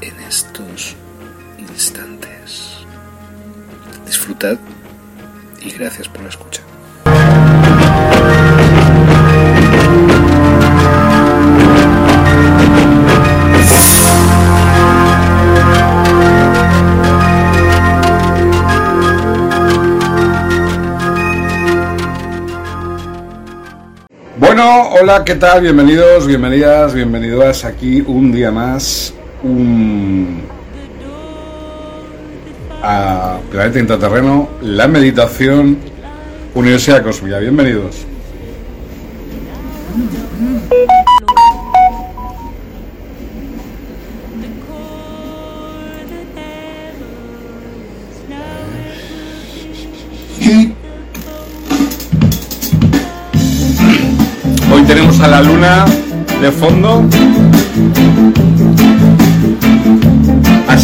en estos instantes. Disfrutad y gracias por la escucha. Bueno, hola, ¿qué tal? Bienvenidos, bienvenidas, bienvenidas aquí un día más un... a Planeta Intraterreno, la meditación, Universidad Cósmica. Bienvenidos. Hoy tenemos a la luna de fondo.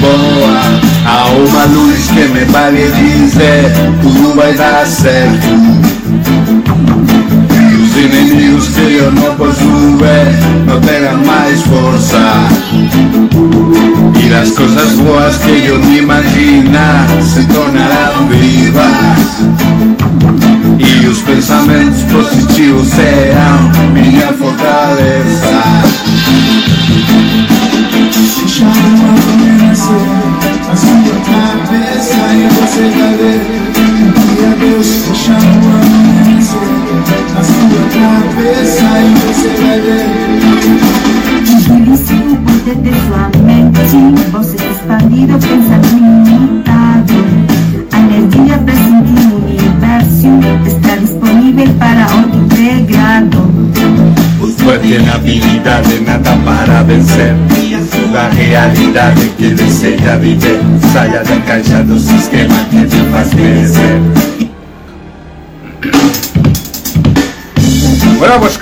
boa, há uma luz que me vale dizer: tudo vai dar certo. E os inimigos que eu não posso ver não terão mais força. E as coisas boas que eu me imaginar se tornarão vivas. E os pensamentos positivos serão minha fortaleza. Manhã nascer A sua cabeça e você vai ver E a Deus uma manhã nascer A sua cabeça e você vai ver Desligue-se o poder de sua mente Você está expandido, pensando ilimitado A energia presente no universo Está disponível para autoempregado Pues tiene habilidade nada para vencer La realidade que viver da caixa do sistema que te faz Bueno, pues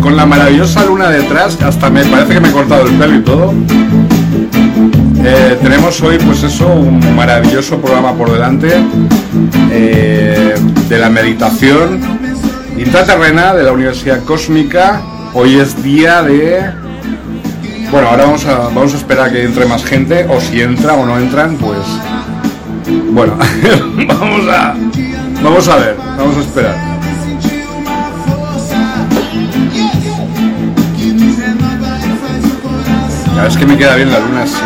con la maravillosa luna detrás, hasta me parece que me he cortado el pelo y todo. Eh, tenemos hoy, pues eso, un maravilloso programa por delante eh, de la meditación intraterrena de la Universidad Cósmica. Hoy es día de. Bueno, ahora vamos a, vamos a esperar a que entre más gente, o si entra o no entran, pues. Bueno, vamos a. Vamos a ver, vamos a esperar. Es que me queda bien la luna así.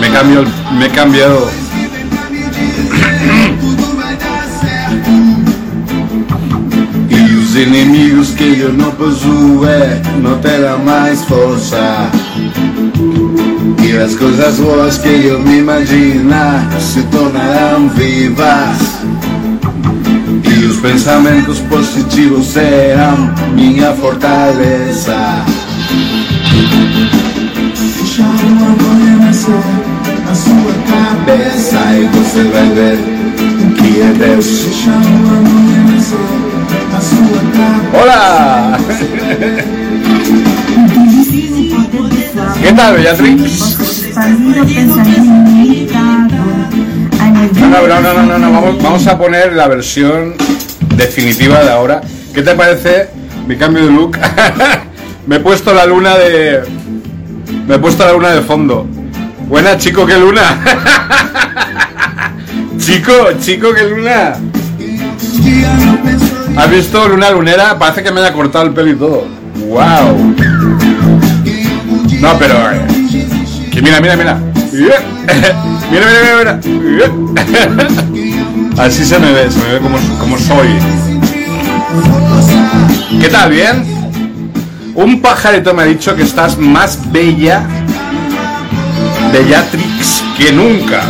Me cambio, me he cambiado. Os inimigos que eu não posso ver não terão mais força. E as coisas boas que eu me imaginar se tornarão vivas. E os pensamentos positivos serão minha fortaleza. Deixa uma manhã nascer A sua cabeça e você vai ver o que é Deus. Deixa uma amanhecer a sua cabeça. ¡Hola! ¿Qué tal, Beatriz? Vamos, vamos a poner la versión definitiva de ahora. ¿Qué te parece mi cambio de look? Me he puesto la luna de... Me he puesto la luna de fondo. Buena, chico, qué luna. chico, chico, qué luna. ¿Has visto luna lunera? Parece que me haya cortado el pelo y todo. ¡Wow! No, pero... eh, Que mira, mira, mira. Mira, mira, mira, mira. Así se me ve, se me ve como, como soy. ¿Qué tal? ¿Bien? Un pajarito me ha dicho que estás más bella, Bellatrix, que nunca.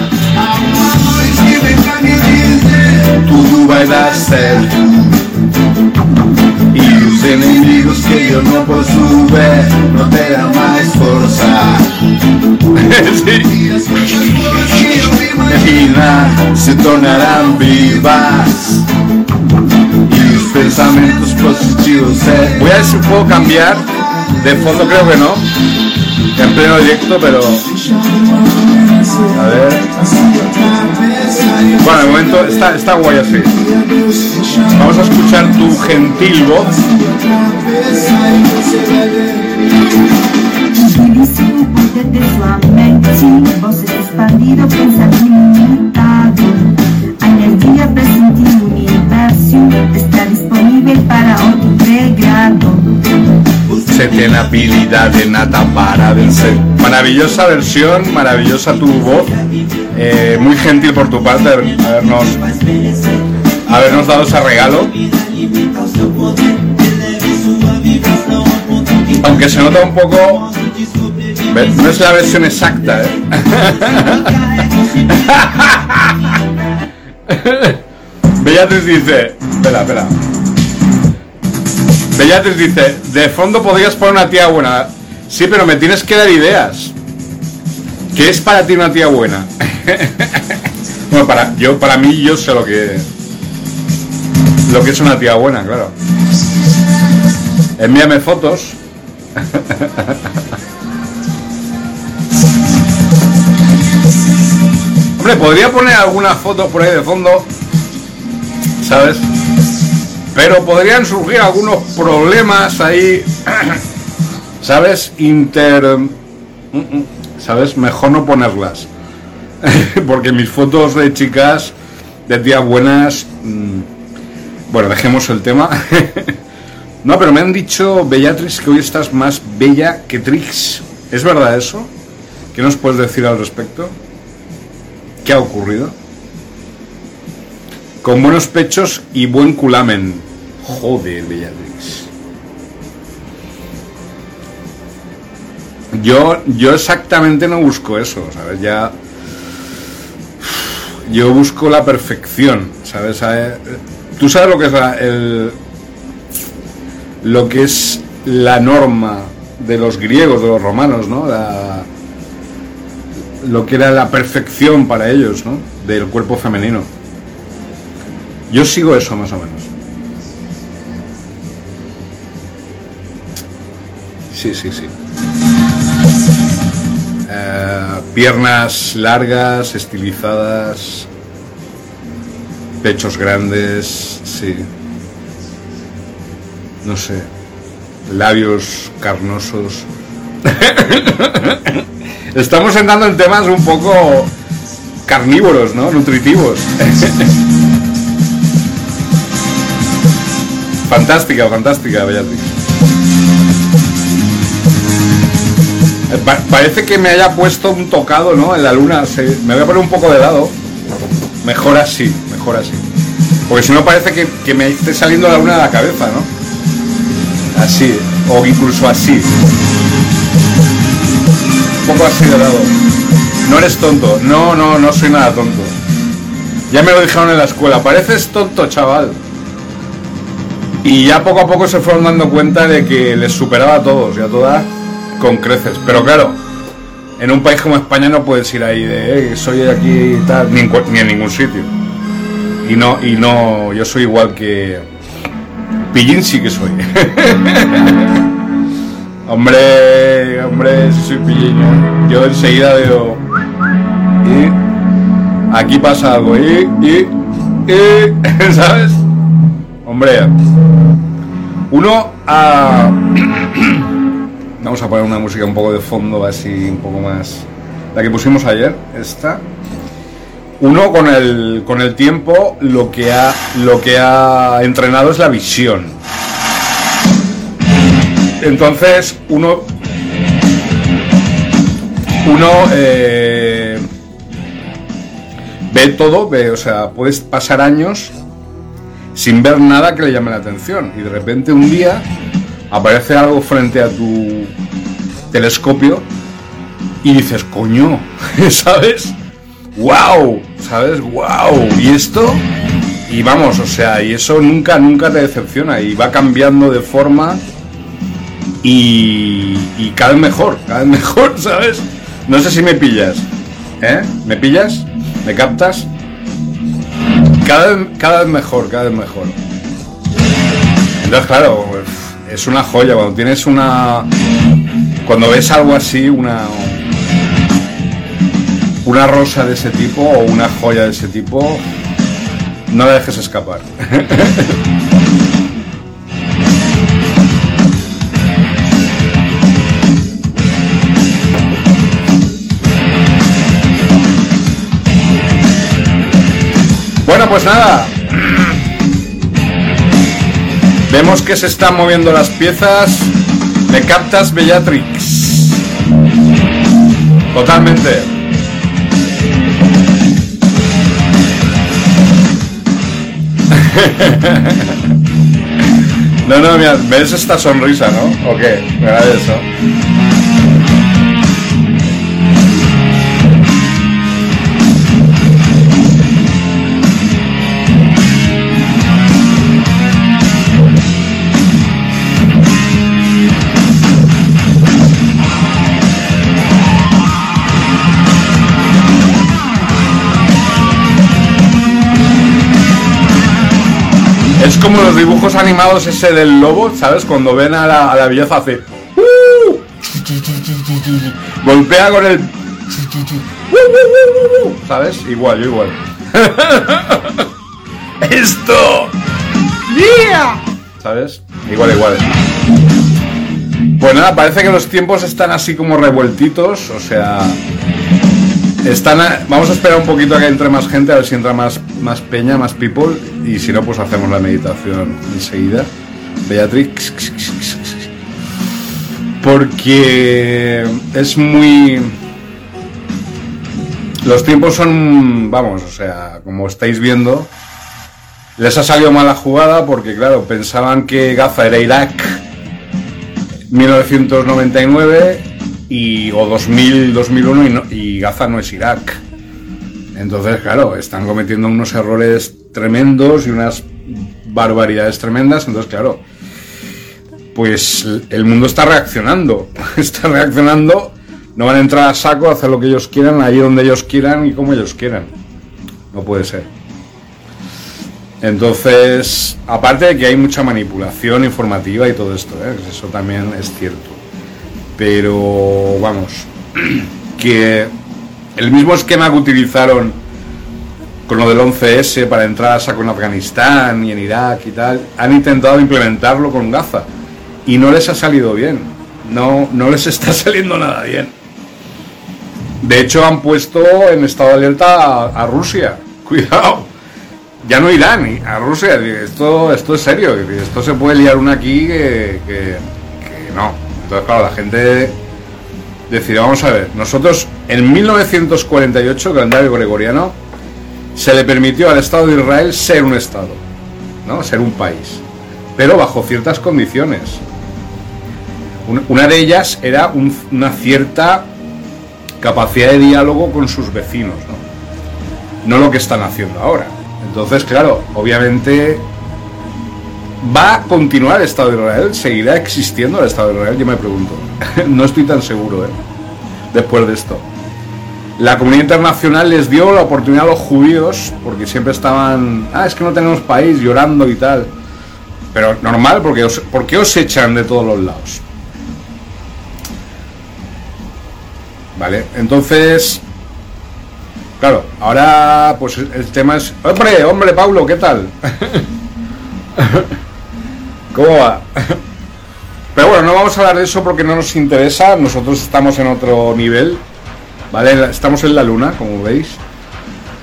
Tudo vai dar certo. Os inimigos que eu não posso ver não terão mais força. Imaginar se tornarão vivas. E os pensamentos positivos é Voy a ver si puedo cambiar de fondo, creo que no. En pleno directo, pero... A ver... Bueno, de momento está, está guay así. Vamos a escuchar tu gentil voz. Se tiene habilidad de nata para vencer. Maravillosa versión, maravillosa tu voz. Eh, muy gentil por tu parte haber- habernos, habernos dado ese regalo. Aunque se nota un poco. No es la versión exacta, ¿eh? Beatriz dice. Espera, espera. Bellatres dice, de fondo podrías poner una tía buena. Sí, pero me tienes que dar ideas. ¿Qué es para ti una tía buena? bueno, para, yo, para mí yo sé lo que lo que es una tía buena, claro. Envíame fotos. Hombre, podría poner alguna foto por ahí de fondo, ¿sabes? Pero podrían surgir algunos problemas ahí, ¿sabes? Inter... mm, mm, ¿Sabes? Mejor no ponerlas. Porque mis fotos de chicas, de tías buenas... mm, Bueno, dejemos el tema. No, pero me han dicho, Bellatrix, que hoy estás más bella que Trix. ¿Es verdad eso? ¿Qué nos puedes decir al respecto? ¿Qué ha ocurrido? Con buenos pechos y buen culamen. Joder, Bellatrix. Yo, yo exactamente no busco eso, ¿sabes? Ya. Yo busco la perfección, ¿sabes? Tú sabes lo que es la- el. Lo que es la norma de los griegos, de los romanos, ¿no? La- lo que era la perfección para ellos, ¿no? Del cuerpo femenino. Yo sigo eso más o menos. Sí, sí, sí. Eh, piernas largas, estilizadas, pechos grandes, sí. No sé. Labios carnosos. Estamos entrando en temas un poco carnívoros, ¿no? Nutritivos. fantástica, fantástica, Beatriz. Pa- parece que me haya puesto un tocado, ¿no? En la luna. Me voy a poner un poco de lado. Mejor así, mejor así. Porque si no parece que, que me esté saliendo la luna de la cabeza, ¿no? Así, o incluso así. Un poco así de lado. No eres tonto. No, no, no soy nada tonto. Ya me lo dijeron en la escuela. Pareces tonto, chaval. Y ya poco a poco se fueron dando cuenta de que les superaba a todos y a todas con creces. Pero claro, En un país como España no puedes ir ahí de, "Eh, soy aquí y tal, ni en, ningún sitio. Y no, y no, yo soy igual que... Pillín sí que soy. hombre, hombre, soy pillín. ¿eh? Yo enseguida veo... Y aquí pasa algo. Y, y, y, ¿sabes? Hombre, uno a... Vamos a poner una música un poco de fondo, así un poco más... La que pusimos ayer, esta. Uno con el, con el tiempo lo que, ha, lo que ha entrenado es la visión. Entonces, uno... Uno... eh, ve todo, ve, o sea, puedes pasar años sin ver nada que le llame la atención. Y de repente un día aparece algo frente a tu telescopio y dices, coño, ¿sabes? ¡Wow! ¿Sabes? ¡Wow! ¿Y esto? Y vamos, o sea, y eso nunca, nunca te decepciona y va cambiando de forma y, cada vez mejor, cada vez mejor, ¿sabes? No sé si me pillas, ¿eh? ¿Me pillas? ¿Me captas? Cada cada vez mejor, cada vez mejor. Entonces, claro, es una joya cuando tienes una. Cuando ves algo así, una. Una rosa de ese tipo o una joya de ese tipo, no la dejes escapar. Bueno, pues nada. Vemos que se están moviendo las piezas. ¿Me captas, Bellatrix? Totalmente. No, no, mira, ¿ves esta sonrisa, no? ¿O qué? Me da eso. Es como los dibujos animados ese del lobo, ¿sabes? Cuando ven a la, a la belleza hace... "Uh". Golpea con el... ¿Sabes? Igual, yo igual. ¡Esto! ¿Sabes? Igual, igual. Pues nada, parece que los tiempos están así como revueltitos, o sea... Están a- vamos a esperar un poquito a que entre más gente, a ver si entra más, más peña, más people, y si no, pues hacemos la meditación enseguida. Beatrix. Porque es muy... Los tiempos son, vamos, o sea, como estáis viendo, les ha salido mala jugada porque, claro, pensaban que Gaza era Irak 1999 y, o 2000, 2001 y, no- y Gaza no es Irak. Entonces, claro, están cometiendo unos errores tremendos y unas barbaridades tremendas. Entonces, claro, pues el mundo está reaccionando. Está reaccionando. No van a entrar a saco a hacer lo que ellos quieran, ahí donde ellos quieran y como ellos quieran. No puede ser. Entonces, aparte de que hay mucha manipulación informativa y todo esto, ¿eh? eso también es cierto. Pero vamos, que el mismo esquema que utilizaron con lo del 11S para entrar a saco en Afganistán y en Irak y tal, han intentado implementarlo con Gaza y no les ha salido bien. No, no les está saliendo nada bien. De hecho, han puesto en estado de alerta a, Rusia. Cuidado. Ya no Irán, a Rusia. Esto, esto es serio. Esto se puede liar una aquí que- que no. Entonces, claro, la gente decide, vamos a ver, nosotros en 1948, calendario gregoriano, se le permitió al Estado de Israel ser un Estado, ¿no? Ser un país, pero bajo ciertas condiciones. Una- de ellas era un- una cierta capacidad de diálogo con sus vecinos, ¿no? No lo que están haciendo ahora. Entonces, claro, obviamente va a continuar el Estado de Israel, seguirá existiendo el Estado de Israel, yo me pregunto. no estoy tan seguro, ¿eh? después de esto. La comunidad internacional les dio la oportunidad a los judíos, porque siempre estaban, ah, es que no tenemos país, llorando y tal. Pero normal, porque os, ¿por qué os echan de todos los lados? Vale, entonces, claro, ahora pues el tema es, hombre, hombre, Pablo, ¿qué tal? ¿Cómo va? Pero bueno, no vamos a hablar de eso porque no nos interesa, nosotros estamos en otro nivel, ¿vale? Estamos en la luna, como veis.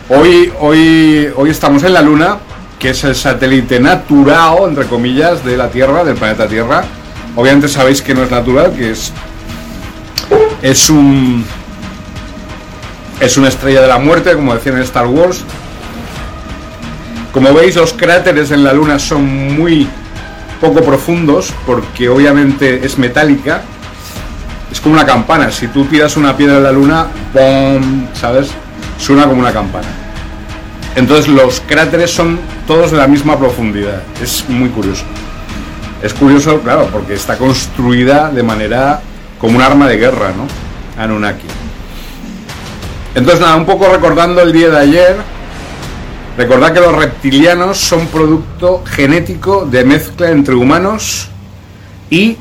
Hoy, hoy, hoy estamos en la luna, que es el satélite natural, entre comillas, de la Tierra, del planeta Tierra. Obviamente sabéis que no es natural, que es es un es una estrella de la muerte, como decían en Star Wars. Como veis, los cráteres en la Luna son muy poco profundos, porque obviamente es metálica. Es como una campana. Si tú tiras una piedra en la Luna, ¡bom! ¿sabes? Suena como una campana. Entonces los cráteres son todos de la misma profundidad. Es muy curioso. Es curioso, claro, porque está construida de manera como un arma de guerra, ¿no? Anunnaki. Entonces, nada, un poco recordando el día de ayer, recordad que los reptilianos son producto genético de mezcla entre humanos y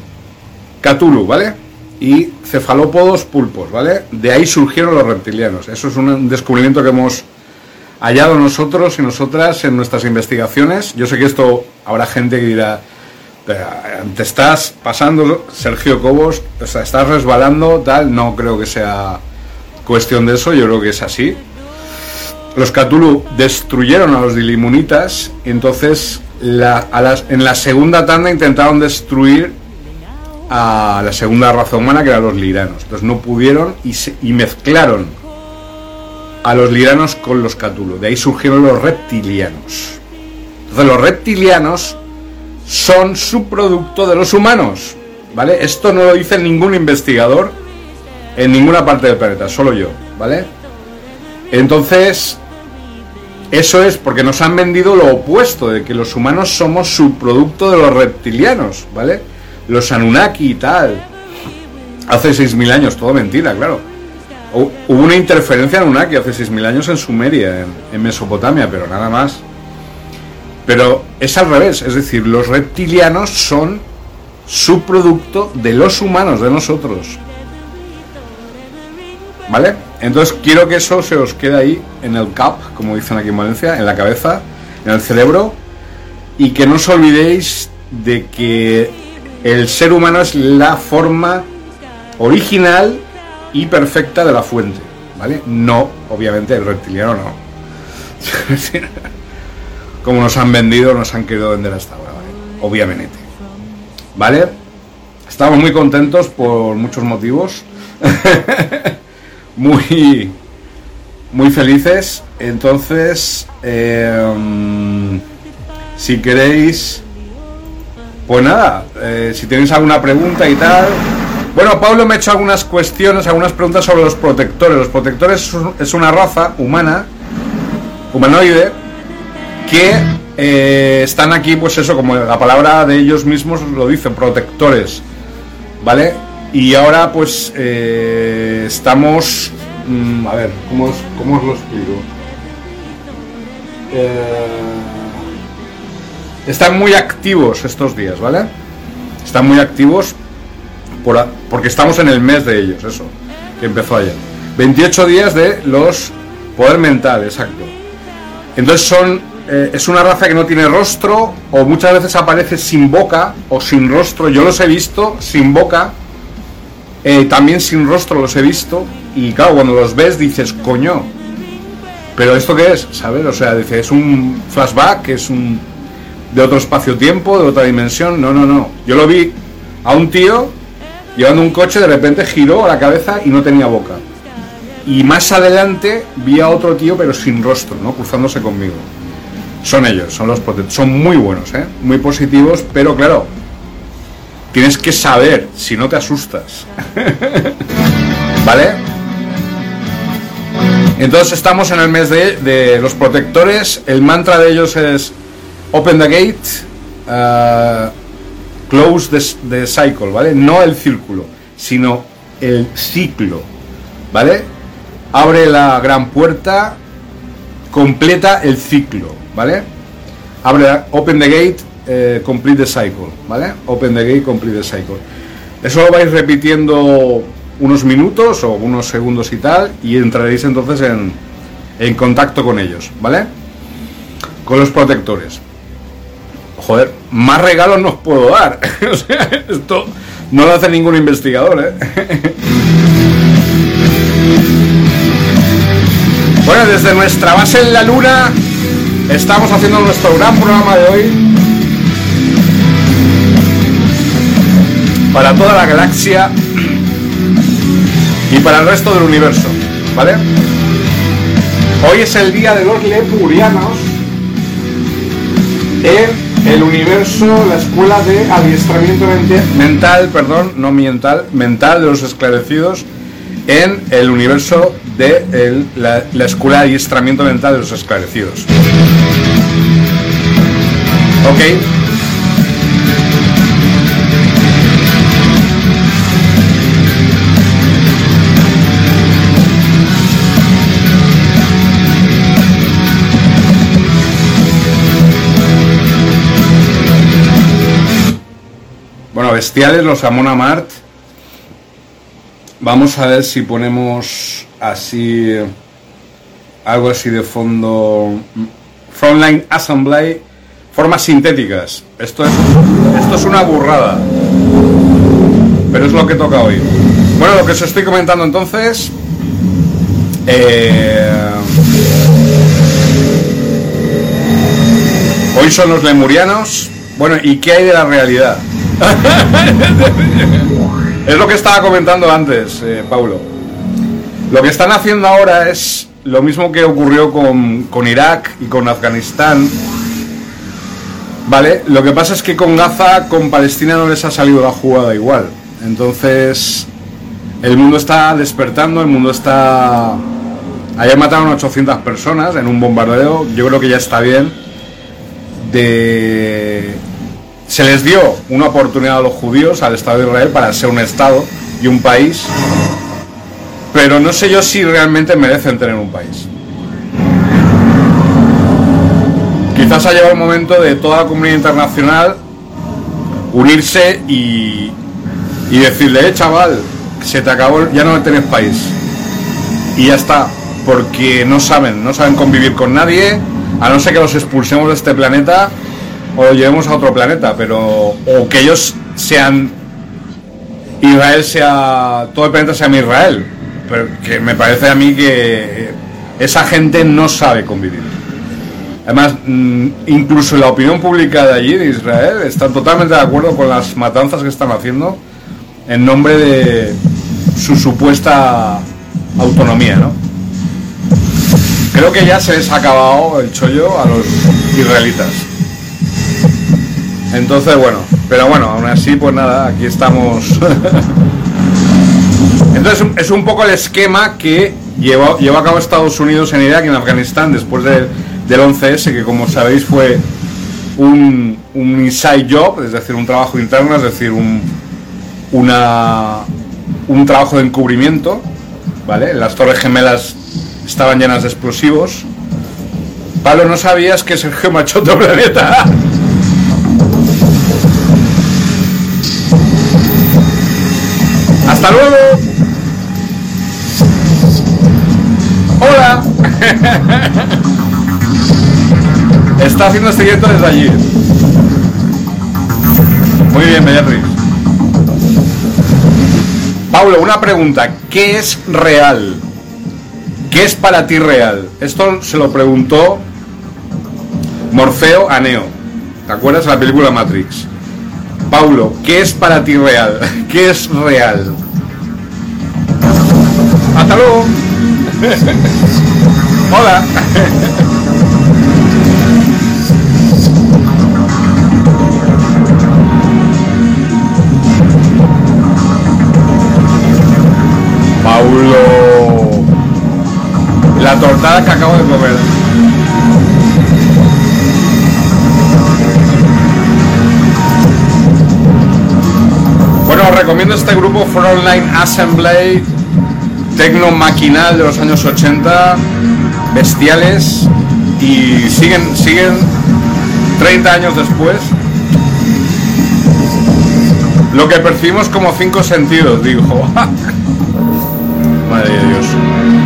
Cthulhu, ¿vale? Y cefalópodos pulpos, ¿vale? De ahí surgieron los reptilianos. Eso es un descubrimiento que hemos hallado nosotros y nosotras en nuestras investigaciones. Yo sé que esto habrá gente que dirá, te estás pasando, Sergio Cobos, estás resbalando, tal, no creo que sea cuestión de eso, yo creo que es así. Los Cthulhu destruyeron a los Dilimunitas, entonces en la segunda tanda intentaron destruir a la segunda raza humana, que eran los liranos. Entonces no pudieron y, mezclaron a los liranos con los Cthulhu. De ahí surgieron los reptilianos. Entonces los reptilianos son subproducto de los humanos. ¿Vale? Esto no lo dice ningún investigador en ninguna parte del planeta, solo yo, ¿vale? Entonces, eso es porque nos han vendido lo opuesto, de que los humanos somos subproducto de los reptilianos, ¿vale? Los Anunnaki y tal. Hace 6.000 años, todo mentira, claro. Hubo una interferencia Anunnaki hace 6.000 años en Sumeria, en Mesopotamia, pero nada más. Pero es al revés, es decir, los reptilianos son subproducto de los humanos, de nosotros. ¿Vale? Entonces quiero que eso se os quede ahí en el cap, como dicen aquí en Valencia, en la cabeza, en el cerebro, y que no os olvidéis de que el ser humano es la forma original y perfecta de la fuente, ¿vale? No, obviamente, el reptiliano no. como nos han vendido, nos han querido vender hasta ahora, ¿vale? Obviamente. ¿Vale? Estamos muy contentos por muchos motivos. muy, muy felices. Entonces, em, si queréis, pues nada, eh, si tenéis alguna pregunta y tal. Bueno, Pablo me ha hecho algunas cuestiones, algunas preguntas sobre los protectores. Los protectores es una raza humana, humanoide, que eh, están aquí, pues eso, como la palabra de ellos mismos lo dice, protectores, ¿vale? Y ahora pues eh, estamos, mm, a ver, ¿cómo os, cómo os lo explico? Eh, están muy activos estos días, ¿vale? Están muy activos por, porque estamos en el mes de ellos, eso, que empezó ayer. 28 días de los poder mental, exacto. Entonces son eh, es una raza que no tiene rostro o muchas veces aparece sin boca o sin rostro. Yo los he visto sin boca, eh, también sin rostro los he visto y claro, cuando los ves dices, coño, pero ¿esto qué es? ¿Sabes? O sea, dices, es un flashback, es un de otro espacio-tiempo, de otra dimensión. No, no, no. Yo lo vi a un tío llevando un coche, de repente giró a la cabeza y no tenía boca. Y más adelante vi a otro tío, pero sin rostro, ¿no? Cruzándose conmigo. Son ellos, son los. Son muy buenos, ¿eh? muy positivos, pero claro, tienes que saber si no te asustas. ¿Vale? Entonces estamos en el mes de, los protectores. El mantra de ellos es Open the Gate, uh, Close the, the, Cycle, ¿vale? No el círculo, sino el ciclo. ¿vale? Abre la gran puerta, completa el ciclo, ¿vale? Abre, open the gate, eh, complete the cycle, ¿vale? Open the gate, complete the cycle. Eso lo vais repitiendo unos minutos o unos segundos y tal, y entraréis entonces en, en contacto con ellos, ¿vale? Con los protectores. Joder, más regalos no os puedo dar. esto no lo hace ningún investigador, ¿eh? bueno, desde nuestra base en la Luna estamos haciendo nuestro gran programa de hoy. Para toda la galaxia y para el resto del universo, ¿vale? Hoy es el día de los lepurianos en el universo, la escuela de adiestramiento mental, perdón, no mental, mental de los esclarecidos en el universo de la, la escuela de adiestramiento mental de los esclarecidos. Ok. Bestiales los Amon Mart. Vamos a ver si ponemos así algo así de fondo. Frontline Assembly, formas sintéticas. Esto es, esto es una burrada. Pero es lo que toca hoy. Bueno, lo que os estoy comentando entonces. eh, hoy son los lemurianos. Bueno, ¿y qué hay de la realidad? es lo que estaba comentando antes, eh, Paulo. Lo que están haciendo ahora es lo mismo que ocurrió con, con Irak y con Afganistán. Vale, lo que pasa es que con Gaza, con Palestina no les ha salido la jugada igual. Entonces, el mundo está despertando, el mundo está... Ayer mataron 800 personas en un bombardeo, yo creo que ya está bien. De... Se les dio una oportunidad a los judíos, al Estado de Israel, para ser un Estado y un país, pero no sé yo si realmente merecen tener un país. Quizás ha llegado el momento de toda la comunidad internacional unirse y, y decirle, eh, chaval, se te acabó, ya no tenés país. Y ya está, porque no saben, no saben convivir con nadie, a no ser que los expulsemos de este planeta o lo llevemos a otro planeta, pero o que ellos sean Israel sea todo el planeta sea mi Israel, pero que me parece a mí que esa gente no sabe convivir. Además, mm, incluso la opinión pública de allí, de Israel, está totalmente de acuerdo con las matanzas que están haciendo en nombre de su supuesta autonomía, ¿no? Creo que ya se les ha acabado el chollo a los israelitas. Entonces, bueno, pero bueno, aún así, pues nada, aquí estamos. Entonces, es un poco el esquema que llevó, a cabo Estados Unidos en Irak y en Afganistán después de- del 11S, que como sabéis fue un, un inside job, es decir, un trabajo interno, es decir, un, una, un trabajo de encubrimiento, ¿vale? Las Torres Gemelas estaban llenas de explosivos. Pablo, ¿no sabías que Sergio Machoto Planeta? ¡Hasta luego! ¡Hola! Está haciendo este directo desde allí. Muy bien, Beatriz. Paulo, una pregunta. ¿Qué es real? ¿Qué es para ti real? Esto se lo preguntó Morfeo a Neo. ¿Te acuerdas de la película Matrix? Paulo, ¿qué es para ti real? ¿Qué es real? Hasta luego. Hola. Paulo. La tortada que acabo de comer. Bueno, os recomiendo este grupo Frontline Assembly tecno maquinal de los años 80, bestiales, y siguen, siguen 30 años después. Lo que percibimos como cinco sentidos, digo. Madre de Dios.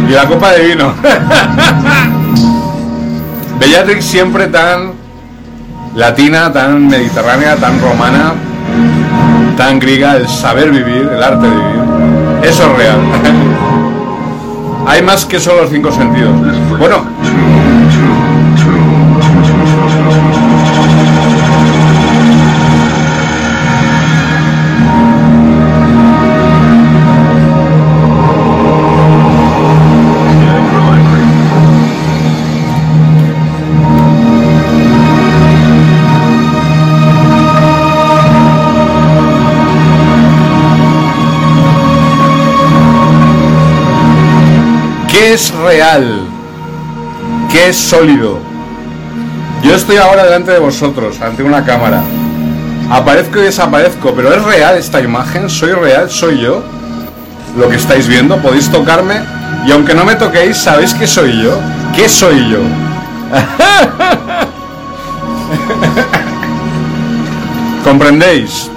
Y la copa de vino. Bellatrix siempre tan latina, tan mediterránea, tan romana, tan griega, el saber vivir, el arte de vivir. Eso es real. Hay más que solo los cinco sentidos. Bueno, es real? ¿Qué es sólido? Yo estoy ahora delante de vosotros, ante una cámara. Aparezco y desaparezco, pero ¿es real esta imagen? ¿Soy real? ¿Soy yo? Lo que estáis viendo, podéis tocarme y aunque no me toquéis, ¿sabéis que soy yo? ¿Qué soy yo? ¿Comprendéis?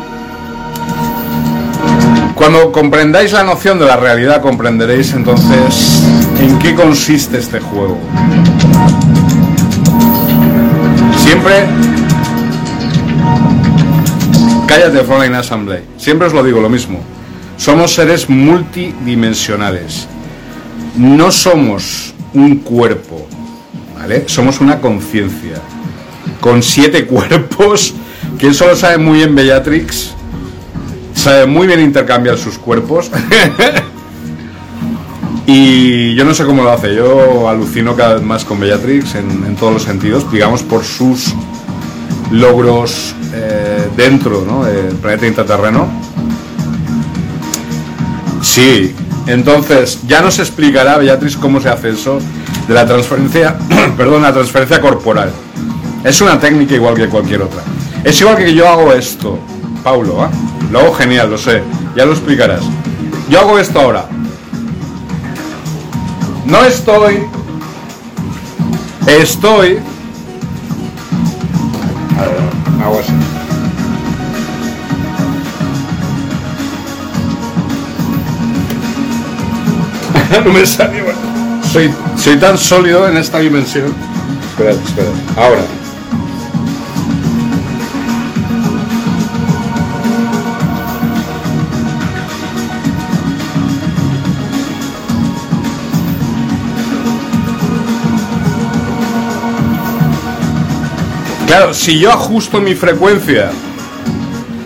Cuando comprendáis la noción de la realidad, comprenderéis entonces en qué consiste este juego. Siempre... Cállate, Frontline Assembly. Siempre os lo digo lo mismo. Somos seres multidimensionales. No somos un cuerpo, ¿vale? Somos una conciencia. Con siete cuerpos, que eso lo sabe muy bien Bellatrix sabe muy bien intercambiar sus cuerpos. y yo no sé cómo lo hace, yo alucino cada vez más con Bellatrix en, todos los sentidos, digamos por sus logros eh, dentro del planeta intraterreno. Sí, entonces ya nos explicará Bellatrix cómo se hace eso de la transferencia, perdón, la transferencia corporal. Es una técnica igual que cualquier otra. Es igual que yo hago esto, Paulo, ¿ah? Lo hago genial, lo sé. Ya lo explicarás. Yo hago esto ahora. No estoy. Estoy. A ver, hago así. no me sale. Soy, soy tan sólido en esta dimensión. Espera, espera. Ahora. Claro, si yo ajusto mi frecuencia,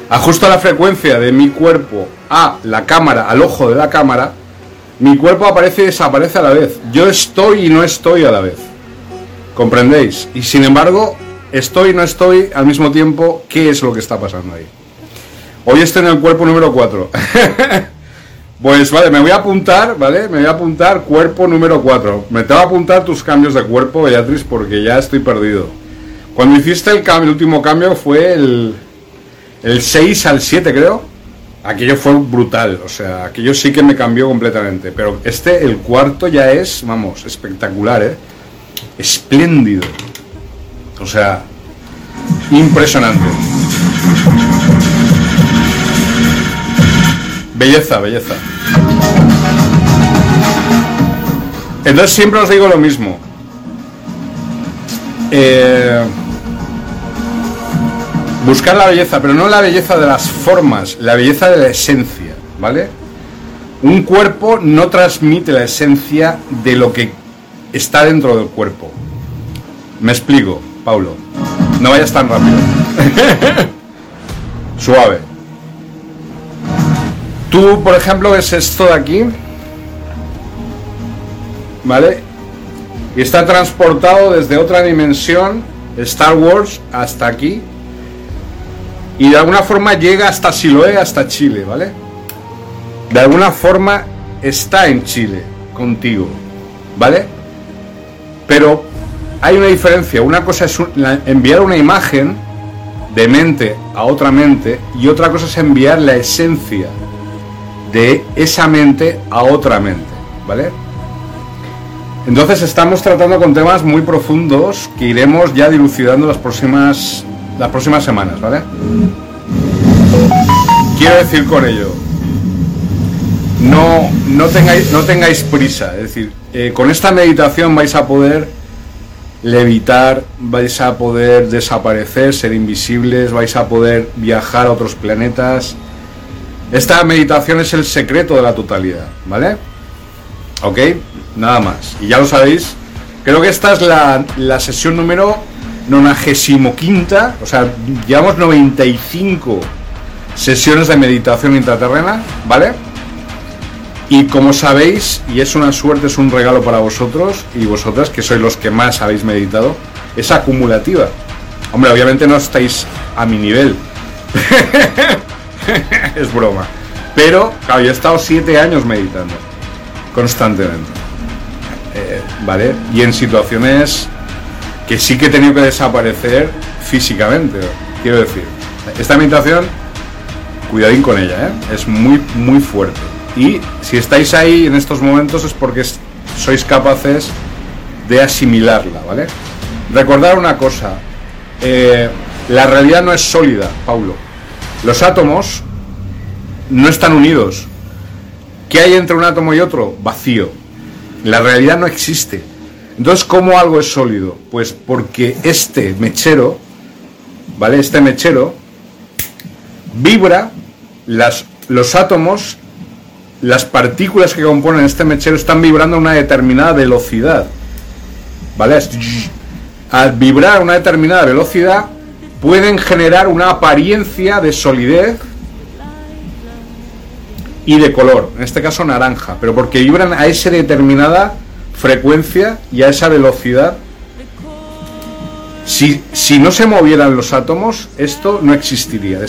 ajusto la frecuencia de mi cuerpo a la cámara, al ojo de la cámara, mi cuerpo aparece y desaparece a la vez. Yo estoy y no estoy a la vez. ¿Comprendéis? Y sin embargo, estoy y no estoy al mismo tiempo. ¿Qué es lo que está pasando ahí? Hoy estoy en el cuerpo número 4. pues vale, me voy a apuntar, ¿vale? Me voy a apuntar cuerpo número 4. Me te voy a apuntar tus cambios de cuerpo, Beatriz, porque ya estoy perdido. Cuando hiciste el cambio, el último cambio fue el, el 6 al 7, creo. Aquello fue brutal, o sea, aquello sí que me cambió completamente. Pero este, el cuarto, ya es, vamos, espectacular, ¿eh? Espléndido. O sea, impresionante. Belleza, belleza. Entonces siempre os digo lo mismo. Eh, buscar la belleza, pero no la belleza de las formas, la belleza de la esencia, ¿vale? Un cuerpo no transmite la esencia de lo que está dentro del cuerpo. Me explico, Paulo. No vayas tan rápido. Suave. Tú, por ejemplo, ves esto de aquí. ¿Vale? Y está transportado desde otra dimensión, Star Wars, hasta aquí, y de alguna forma llega hasta Siloé, hasta Chile, ¿vale? De alguna forma está en Chile contigo, ¿vale? Pero hay una diferencia. Una cosa es enviar una imagen de mente a otra mente y otra cosa es enviar la esencia de esa mente a otra mente, ¿vale? Entonces estamos tratando con temas muy profundos que iremos ya dilucidando las próximas, las próximas semanas, ¿vale? Quiero decir con ello, no, no, tengáis, no tengáis prisa, es decir, eh, con esta meditación vais a poder levitar, vais a poder desaparecer, ser invisibles, vais a poder viajar a otros planetas. Esta meditación es el secreto de la totalidad, ¿vale? ¿Ok? Nada más. Y ya lo sabéis, creo que esta es la, la sesión número 95, o sea, llevamos 95 sesiones de meditación intraterrena, ¿vale? Y como sabéis, y es una suerte, es un regalo para vosotros y vosotras, que sois los que más habéis meditado, es acumulativa. Hombre, obviamente no estáis a mi nivel. es broma. Pero, claro, yo he estado siete años meditando. Constantemente. Eh, ¿Vale? Y en situaciones que sí que he tenido que desaparecer físicamente. Quiero decir, esta meditación, cuidadín con ella, ¿eh? Es muy, muy fuerte. Y si estáis ahí en estos momentos es porque sois capaces de asimilarla, ¿vale? Recordar una cosa, eh, la realidad no es sólida, Paulo. Los átomos no están unidos. ¿Qué hay entre un átomo y otro? Vacío. La realidad no existe. Entonces, ¿cómo algo es sólido? Pues porque este mechero, ¿vale? Este mechero vibra, los átomos las partículas que componen este mechero están vibrando a una determinada velocidad. ¿Vale? Al vibrar a una determinada velocidad pueden generar una apariencia de solidez y de color, en este caso naranja, pero porque vibran a esa determinada frecuencia y a esa velocidad. Si, si no se movieran los átomos, esto no existiría.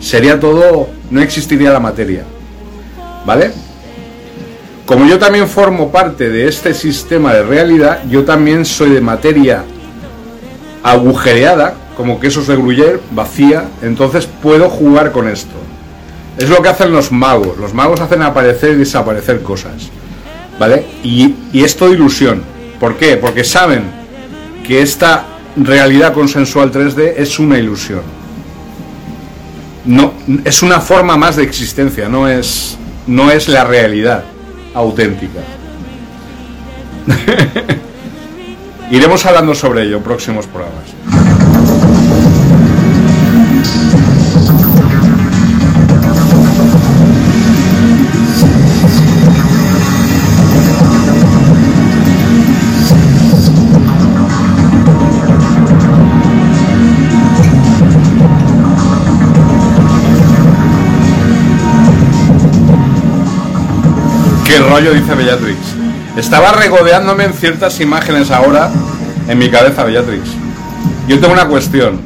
Sería todo, no existiría la materia. ¿Vale? Como yo también formo parte de este sistema de realidad, yo también soy de materia agujereada, como quesos de Gruyère, vacía, entonces puedo jugar con esto. Es lo que hacen los magos. Los magos hacen aparecer y desaparecer cosas. ¿Vale? Y, y es todo ilusión. ¿Por qué? Porque saben que esta realidad consensual 3D es una ilusión. No, es una forma más de existencia, no es, no es la realidad auténtica. Iremos hablando sobre ello en próximos programas. ¿Qué rollo dice Bellatrix? Estaba regodeándome en ciertas imágenes ahora en mi cabeza, Bellatrix. Yo tengo una cuestión.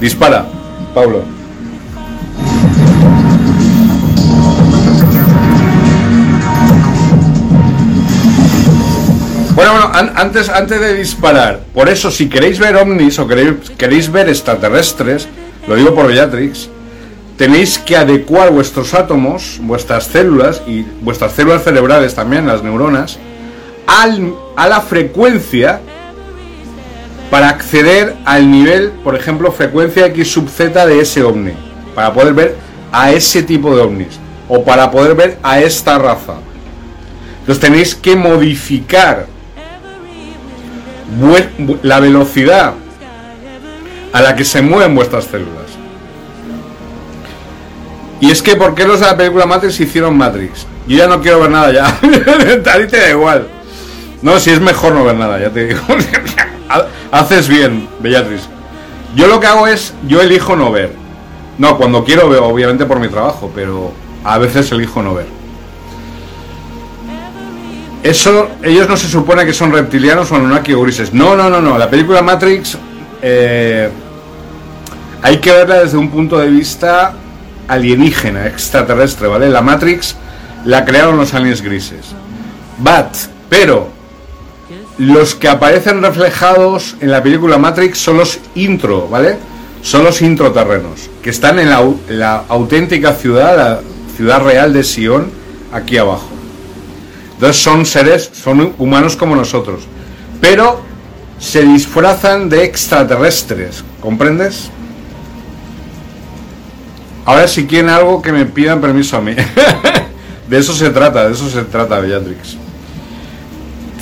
Dispara, Pablo. Bueno, bueno, an- antes, antes de disparar, por eso si queréis ver ovnis o queréis, queréis ver extraterrestres, lo digo por Bellatrix, tenéis que adecuar vuestros átomos, vuestras células y vuestras células cerebrales también, las neuronas, a la frecuencia para acceder al nivel, por ejemplo, frecuencia X sub Z de ese ovni, para poder ver a ese tipo de ovnis, o para poder ver a esta raza. Entonces tenéis que modificar la velocidad a la que se mueven vuestras células. Y es que, ¿por qué los de la película Matrix hicieron Matrix? Yo ya no quiero ver nada ya. a ti te da igual. No, si es mejor no ver nada, ya te digo. Haces bien, Bellatrix. Yo lo que hago es, yo elijo no ver. No, cuando quiero veo, obviamente por mi trabajo, pero a veces elijo no ver. Eso, ellos no se supone que son reptilianos o Anunnaki o grises. No, no, no, no. La película Matrix eh, hay que verla desde un punto de vista alienígena, extraterrestre, ¿vale? La Matrix la crearon los aliens grises. But, pero los que aparecen reflejados en la película Matrix son los intro, ¿vale? Son los introterrenos, que están en la, la auténtica ciudad, la ciudad real de Sion, aquí abajo. Entonces son seres, son humanos como nosotros. Pero se disfrazan de extraterrestres, ¿comprendes? Ahora si quieren algo que me pidan permiso a mí. de eso se trata, de eso se trata, Beatrix.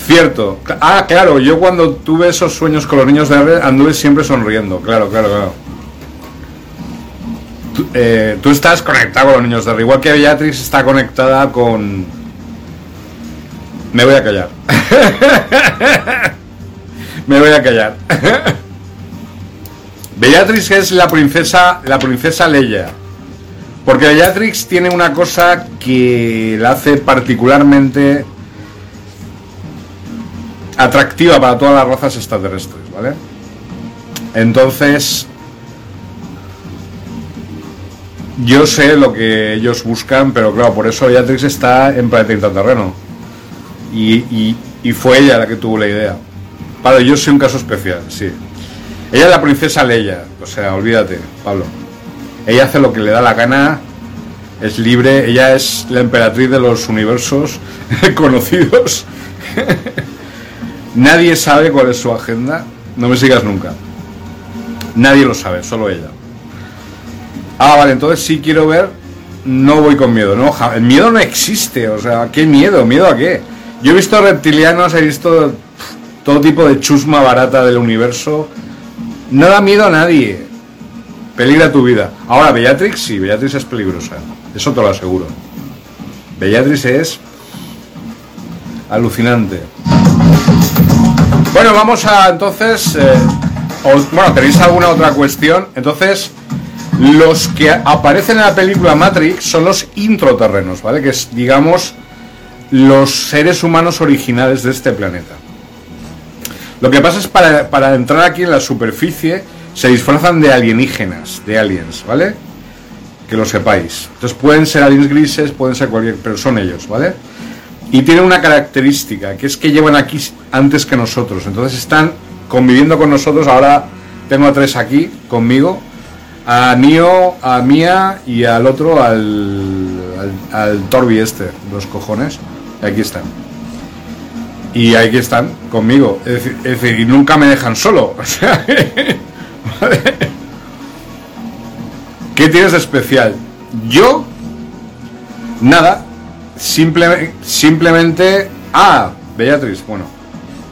Cierto. Ah, claro, yo cuando tuve esos sueños con los niños de R anduve siempre sonriendo. Claro, claro, claro. Tú, eh, estás conectado con los niños de R, igual que Beatrix está conectada con... Me voy a callar. Me voy a callar. Beatrix es la princesa, la princesa Leia. Porque Beatrix tiene una cosa que la hace particularmente atractiva para todas las razas extraterrestres, ¿vale? Entonces, yo sé lo que ellos buscan, pero claro, por eso Beatrix está en planeta intraterreno. Y, y, y fue ella la que tuvo la idea. Pablo, yo soy un caso especial, sí. Ella es la princesa Leia, o sea, olvídate, Pablo. Ella hace lo que le da la gana, es libre, ella es la emperatriz de los universos conocidos. Nadie sabe cuál es su agenda, no me sigas nunca. Nadie lo sabe, solo ella. Ah, vale, entonces sí quiero ver, no voy con miedo, no, el miedo no existe, o sea, ¿qué miedo? ¿Miedo a qué? Yo he visto reptilianos, he visto todo tipo de chusma barata del universo. No da miedo a nadie. Peligra tu vida. Ahora, Beatrix sí, Beatrix es peligrosa. Eso te lo aseguro. Beatrix es alucinante. Bueno, vamos a entonces. Eh, bueno, ¿tenéis alguna otra cuestión? Entonces, los que aparecen en la película Matrix son los introterrenos, ¿vale? Que es, digamos, los seres humanos originales de este planeta. Lo que pasa es para, para entrar aquí en la superficie se disfrazan de alienígenas, de aliens, ¿vale? Que lo sepáis. Entonces pueden ser aliens grises, pueden ser cualquier, pero son ellos, ¿vale? Y tienen una característica, que es que llevan aquí antes que nosotros. Entonces están conviviendo con nosotros. Ahora tengo a tres aquí conmigo. A Nio, a Mia y al otro, al, al, al Torbi este, los cojones. Aquí están. Y aquí están conmigo. Es decir, es decir, y nunca me dejan solo. O sea. ¿Qué tienes de especial? Yo, nada. Simple, simplemente. Ah, Beatriz, bueno,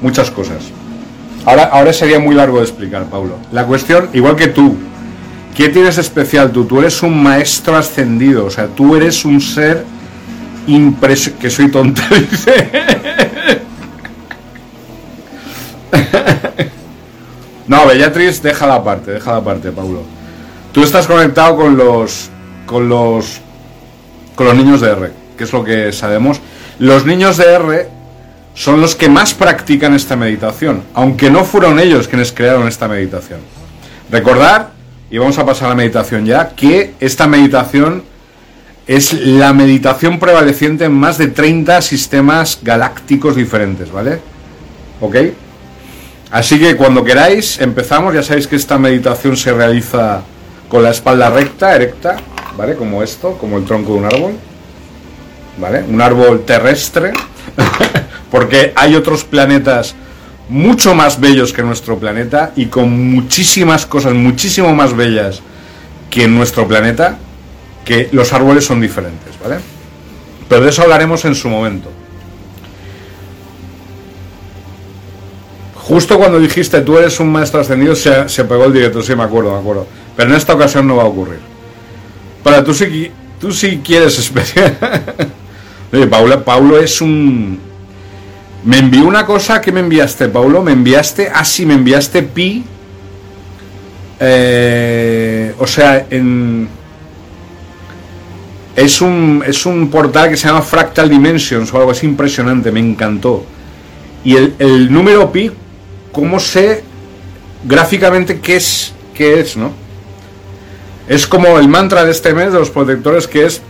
muchas cosas. Ahora, ahora sería muy largo de explicar, Paulo. La cuestión, igual que tú, ¿qué tienes de especial tú? Tú eres un maestro ascendido, o sea, tú eres un ser impresionante. Que soy tonta, dice. No, Beatriz, deja la parte, deja la parte, Paulo. Tú estás conectado con los con los con los niños de R, que es lo que sabemos. Los niños de R son los que más practican esta meditación, aunque no fueron ellos quienes crearon esta meditación. Recordar, y vamos a pasar a la meditación ya, que esta meditación es la meditación prevaleciente en más de 30 sistemas galácticos diferentes, ¿vale? ¿Ok? Así que cuando queráis empezamos, ya sabéis que esta meditación se realiza con la espalda recta, erecta, ¿vale? Como esto, como el tronco de un árbol, ¿vale? Un árbol terrestre, porque hay otros planetas mucho más bellos que nuestro planeta y con muchísimas cosas muchísimo más bellas que en nuestro planeta, que los árboles son diferentes, ¿vale? Pero de eso hablaremos en su momento. Justo cuando dijiste tú eres un maestro ascendido, se, se pegó el directo, sí, me acuerdo, me acuerdo. Pero en esta ocasión no va a ocurrir. Para tú sí, tú sí quieres especial. Oye, Paula, Paulo es un. Me envió una cosa que me enviaste, Paulo. Me enviaste. Ah, me enviaste pi. Eh, o sea, en. Es un, es un portal que se llama Fractal Dimensions o algo así impresionante, me encantó. Y el, el número pi cómo sé gráficamente qué es, qué es, ¿no? Es como el mantra de este mes de los protectores que es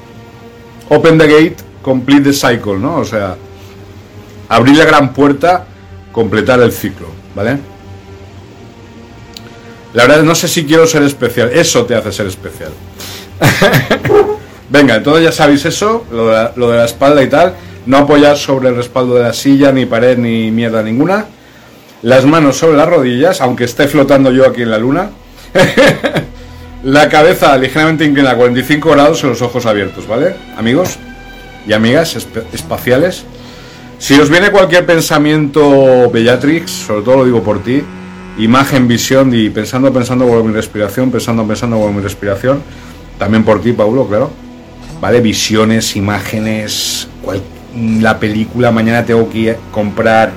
Open the gate, complete the cycle, ¿no? O sea, abrir la gran puerta, completar el ciclo, ¿vale? La verdad no sé si quiero ser especial, eso te hace ser especial. Venga, entonces ya sabéis eso, lo de, la, lo de la espalda y tal. no apoyar sobre el respaldo de la silla, ni pared, ni mierda ninguna. Las manos sobre las rodillas, aunque esté flotando yo aquí en la luna. la cabeza ligeramente inclinada a 45 grados y los ojos abiertos, ¿vale? Amigos y amigas esp- espaciales. Si os viene cualquier pensamiento, Bellatrix, sobre todo lo digo por ti, imagen, visión y pensando, pensando, vuelvo mi respiración, pensando, pensando, vuelvo mi respiración, también por ti, Paulo, claro. ¿Vale? Visiones, imágenes, la película, mañana tengo que comprar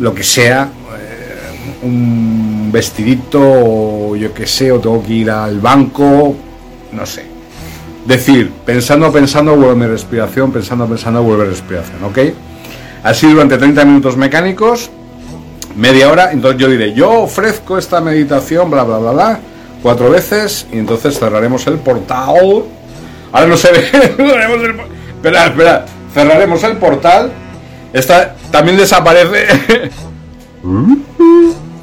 lo que sea, un vestidito, o yo qué sé, o tengo que ir al banco, no sé. Decir, pensando, pensando, vuelvo a mi respiración, pensando, pensando, mi respiración, ¿ok? Así durante 30 minutos mecánicos, media hora, entonces yo diré, yo ofrezco esta meditación, bla, bla, bla, bla, cuatro veces, y entonces cerraremos el portal. Ahora no se ve, cerraremos el cerraremos el portal. Esta también desaparece.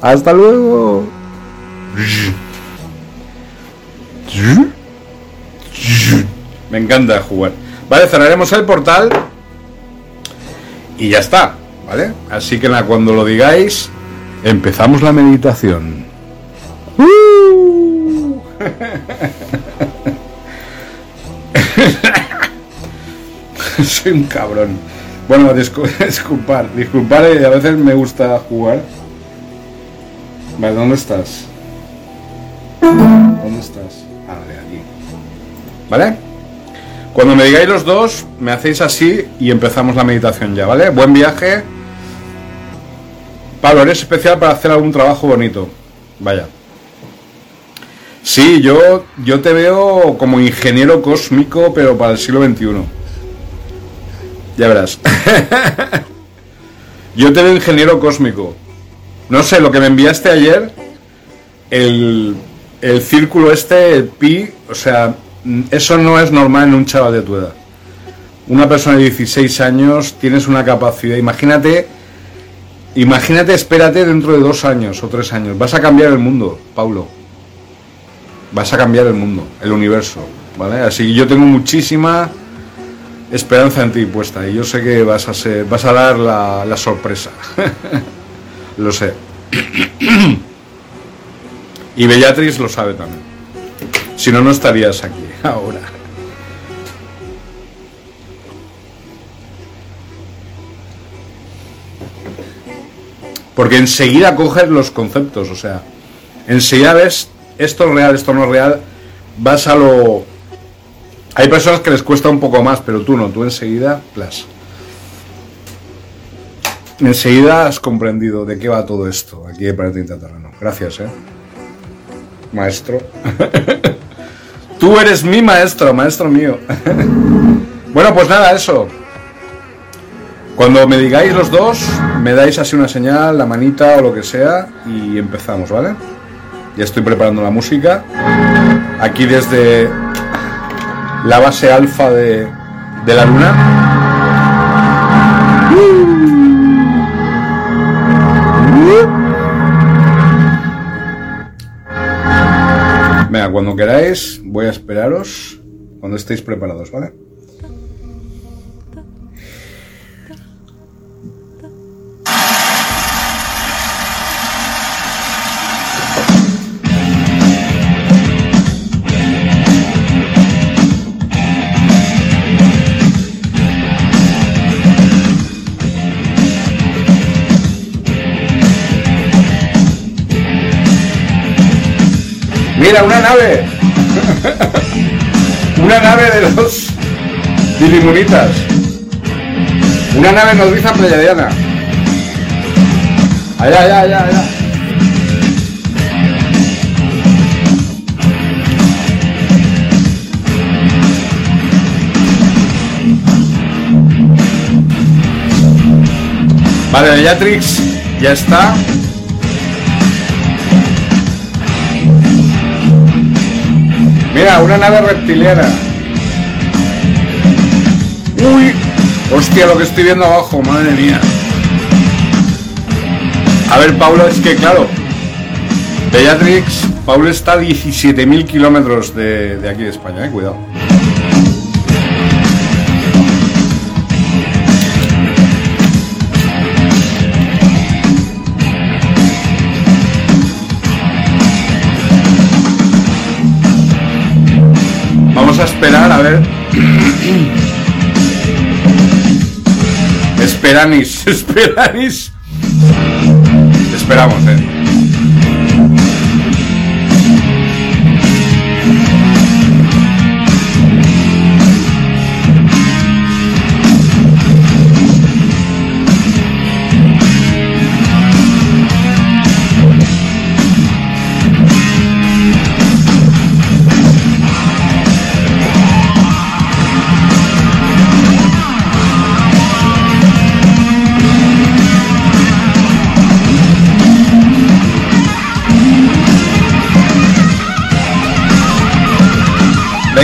Hasta luego. Me encanta jugar. Vale, cerraremos el portal y ya está, ¿vale? Así que nada, cuando lo digáis, empezamos la meditación. ¡Uh! Soy un cabrón. Bueno, discu- disculpar, disculpar, eh, a veces me gusta jugar. Vale, ¿dónde estás? ¿Dónde estás? De aquí. ¿Vale? Cuando me digáis los dos, me hacéis así y empezamos la meditación ya, ¿vale? Buen viaje. Pablo, eres especial para hacer algún trabajo bonito. Vaya. Sí, yo, yo te veo como ingeniero cósmico, pero para el siglo XXI. Ya verás. yo te veo ingeniero cósmico. No sé, lo que me enviaste ayer, el, el círculo este, el pi, o sea, mm, eso no es normal en un chaval de tu edad. Una persona de 16 años, tienes una capacidad, imagínate, imagínate, espérate dentro de dos años o tres años, vas a cambiar el mundo, Paulo. Vas a cambiar el mundo, el universo, ¿vale? Así que yo tengo muchísima esperanza en ti puesta y yo sé que vas a ser, vas a dar la, la sorpresa. lo sé. y Bellatrix lo sabe también. Si no, no estarías aquí ahora. Porque enseguida coges los conceptos, o sea, enseguida ves esto es real, esto no es real, vas a lo... Hay personas que les cuesta un poco más, pero tú no, tú enseguida, plas. Enseguida has comprendido de qué va todo esto aquí de Planeta Intraterreno. Gracias, eh. Maestro. tú eres mi maestro, maestro mío. bueno, pues nada, eso. Cuando me digáis los dos, me dais así una señal, la manita o lo que sea, y empezamos, ¿vale? Ya estoy preparando la música. Aquí desde la base alfa de la luna. Cuando queráis, voy a esperaros cuando estéis preparados, ¿vale? Mira, una nave. una nave de los Dilimunitas. Una nave nodriza pleiadiana. Allá, allá, allá, allá. Vale, Bellatrix ya está. Mira, una nave reptiliana. Uy, hostia, lo que estoy viendo abajo, madre mía. A ver, Paulo, es que claro, Bellatrix, Paulo está a 17.000 kilómetros de, aquí de España, eh, cuidado. A ver. Esperanis, esperanis. Esperamos, eh.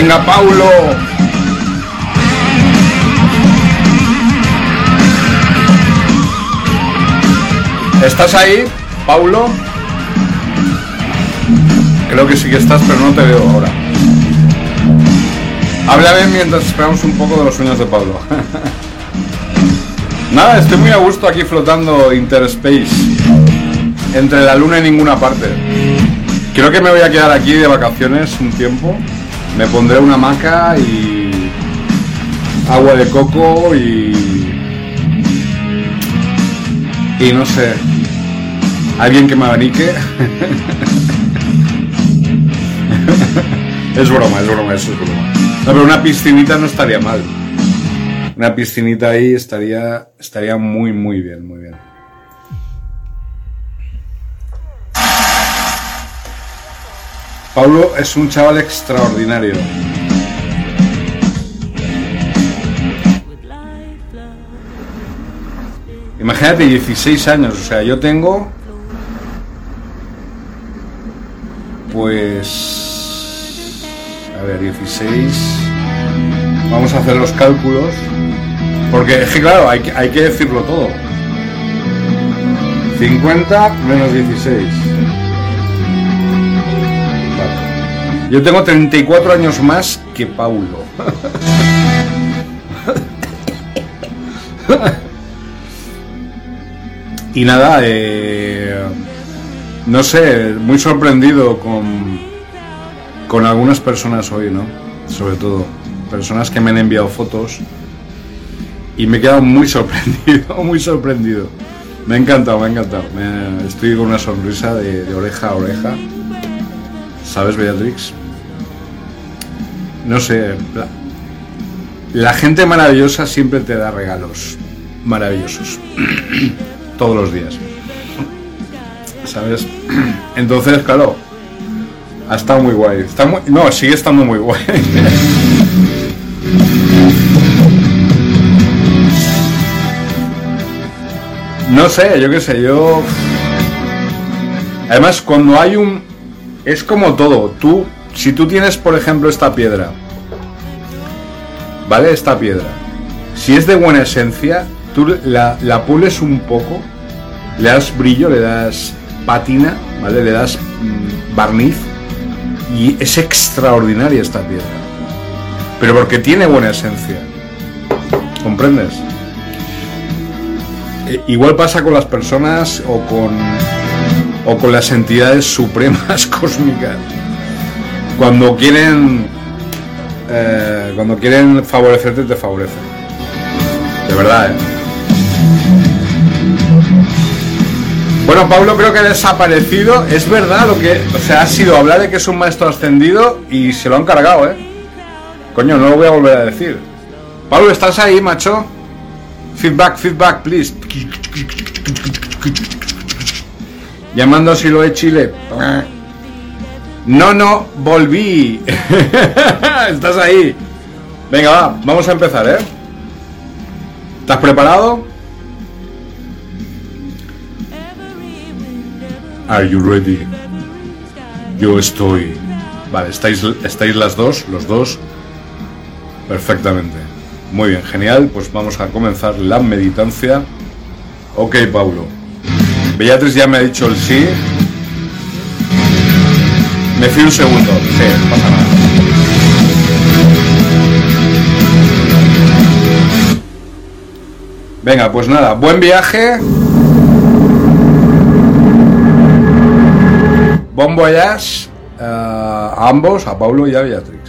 Venga, Paulo. ¿Estás ahí, Paulo? Creo que sí que estás, pero no te veo ahora. Háblame mientras esperamos un poco de los sueños de Pablo. Nada, estoy muy a gusto aquí flotando Interspace. Entre la luna y ninguna parte. Creo que me voy a quedar aquí de vacaciones un tiempo. Me pondré una hamaca y agua de coco y y no sé, alguien que me abanique. es broma, es broma, eso es broma. No, pero una piscinita no estaría mal. Una piscinita ahí estaría estaría muy muy bien, Pablo es un chaval extraordinario. Imagínate, 16 años, o sea, yo tengo... Pues... A ver, 16... Vamos a hacer los cálculos. Porque es que claro, hay, que- hay que decirlo todo. 50 menos 16. Yo tengo 34 años más que Paulo. y nada, eh, no sé, muy sorprendido con, con algunas personas hoy, ¿no? Sobre todo, personas que me han enviado fotos y me he quedado muy sorprendido, muy sorprendido. Me ha encantado, me ha encantado. Estoy con una sonrisa de, de oreja a oreja. ¿Sabes, Beatrix? No sé. La, gente maravillosa siempre te da regalos maravillosos. Todos los días. ¿Sabes? Entonces, claro. Ha estado muy guay. Está muy, no, sigue estando muy guay. No sé, yo qué sé, yo. Además, cuando hay un. Es como todo. Tú, si tú tienes, por ejemplo, esta piedra. ¿Vale? Esta piedra. Si es de buena esencia, tú la, la pules un poco, le das brillo, le das patina, ¿vale? Le das mm, barniz. Y es extraordinaria esta piedra. Pero porque tiene buena esencia. ¿Comprendes? Eh, Igual pasa con las personas o con, o con las entidades supremas cósmicas. Cuando quieren, eh, cuando quieren favorecerte, te favorecen. De verdad, ¿eh? Bueno, Pablo creo que ha desaparecido. Es verdad lo que, o sea, ha sido hablar de que es un maestro ascendido y se lo han cargado, ¿eh? Coño, no lo voy a volver a decir. Pablo, ¿estás ahí, macho? Feedback, feedback, please. Llamando si lo he Chile. No, no, volví. Estás ahí. Venga, va, vamos a empezar, ¿eh? ¿Estás preparado? Are you ready? Yo estoy. Vale, estáis, estáis las dos, los dos. Perfectamente. Muy bien, genial. Pues vamos a comenzar la meditancia. Ok, Paulo. Beatriz ya me ha dicho el sí. Me fui un segundo. Sí, no pasa nada. Venga, pues nada, buen viaje. Bon voyage eh, a ambos, a Paulo y a Beatrix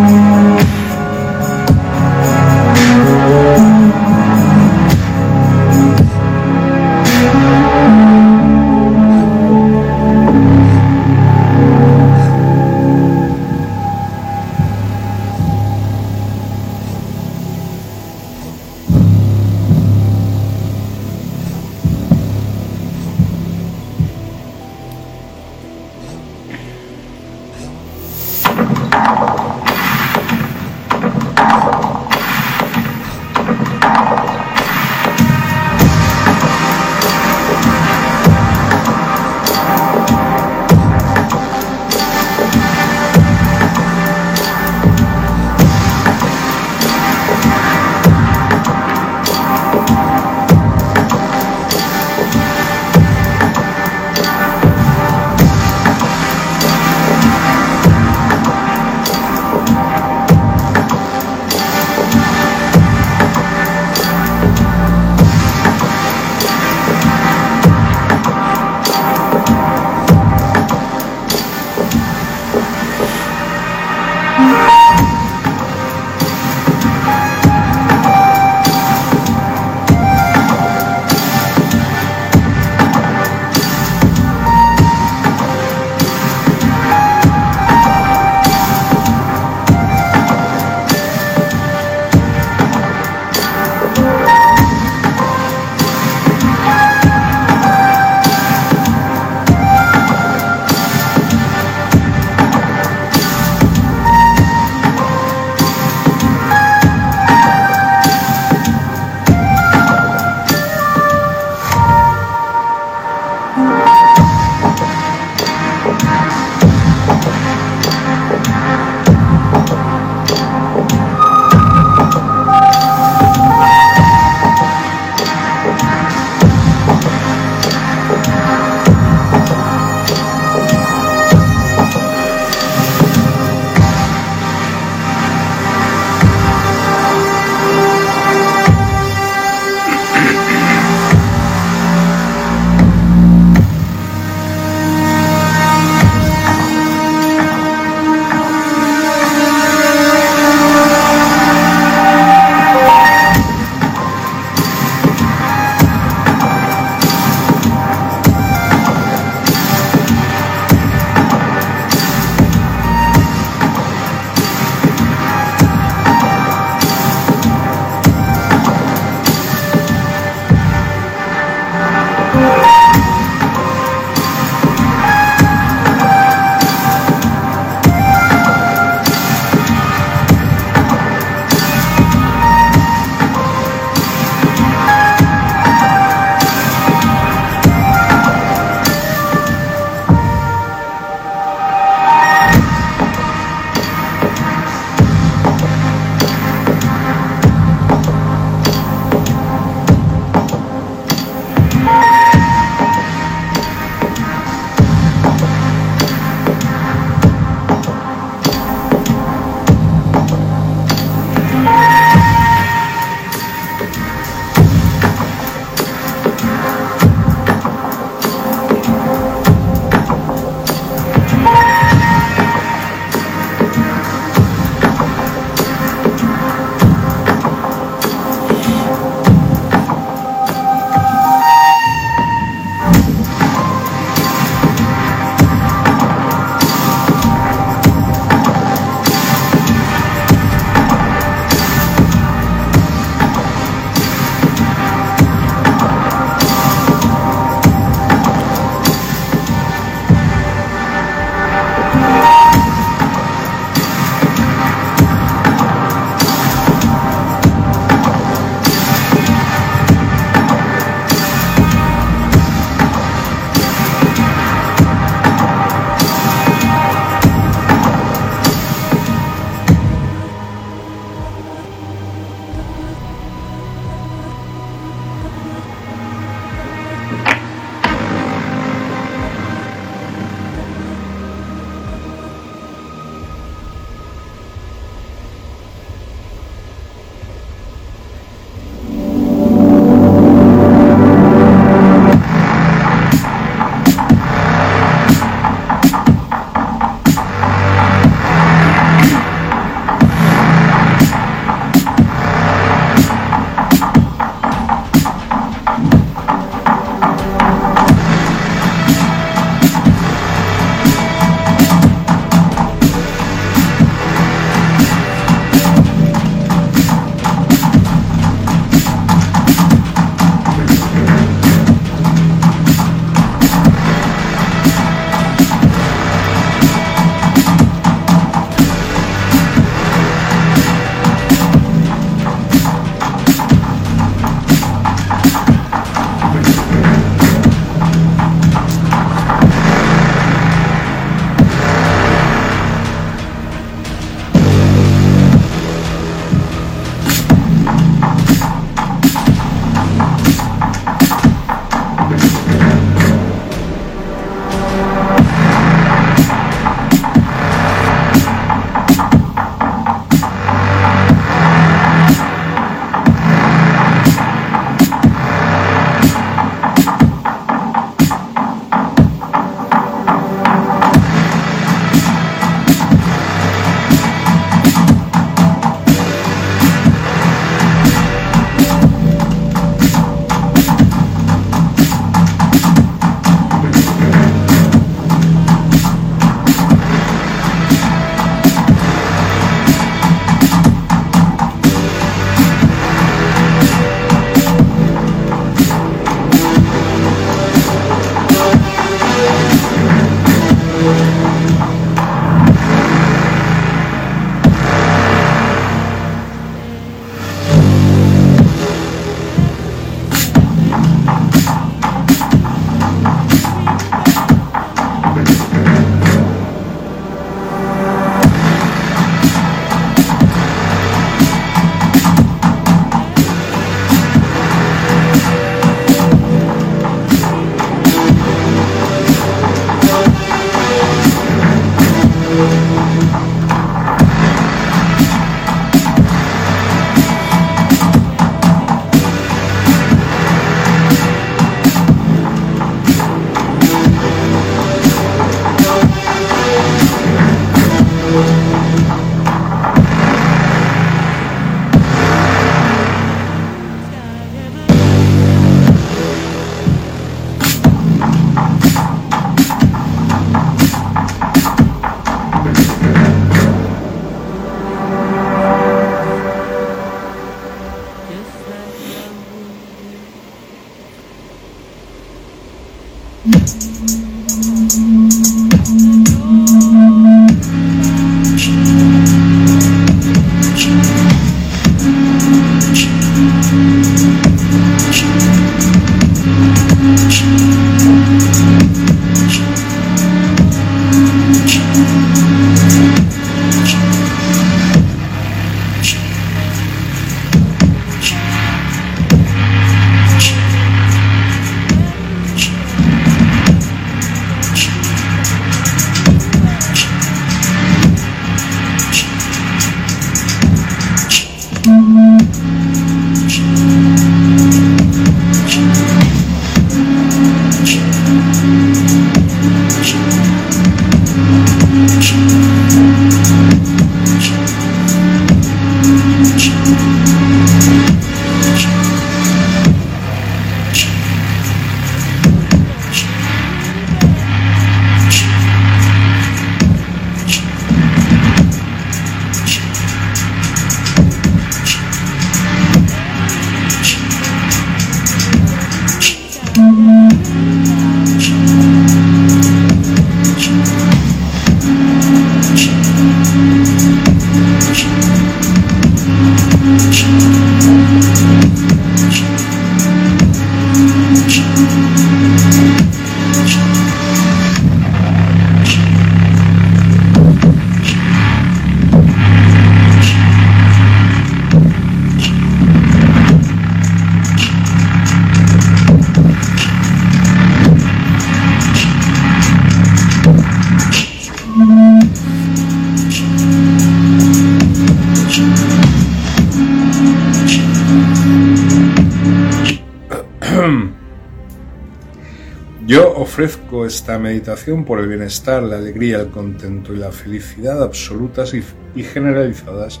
esta meditación por el bienestar, la alegría, el contento y la felicidad absolutas y, generalizadas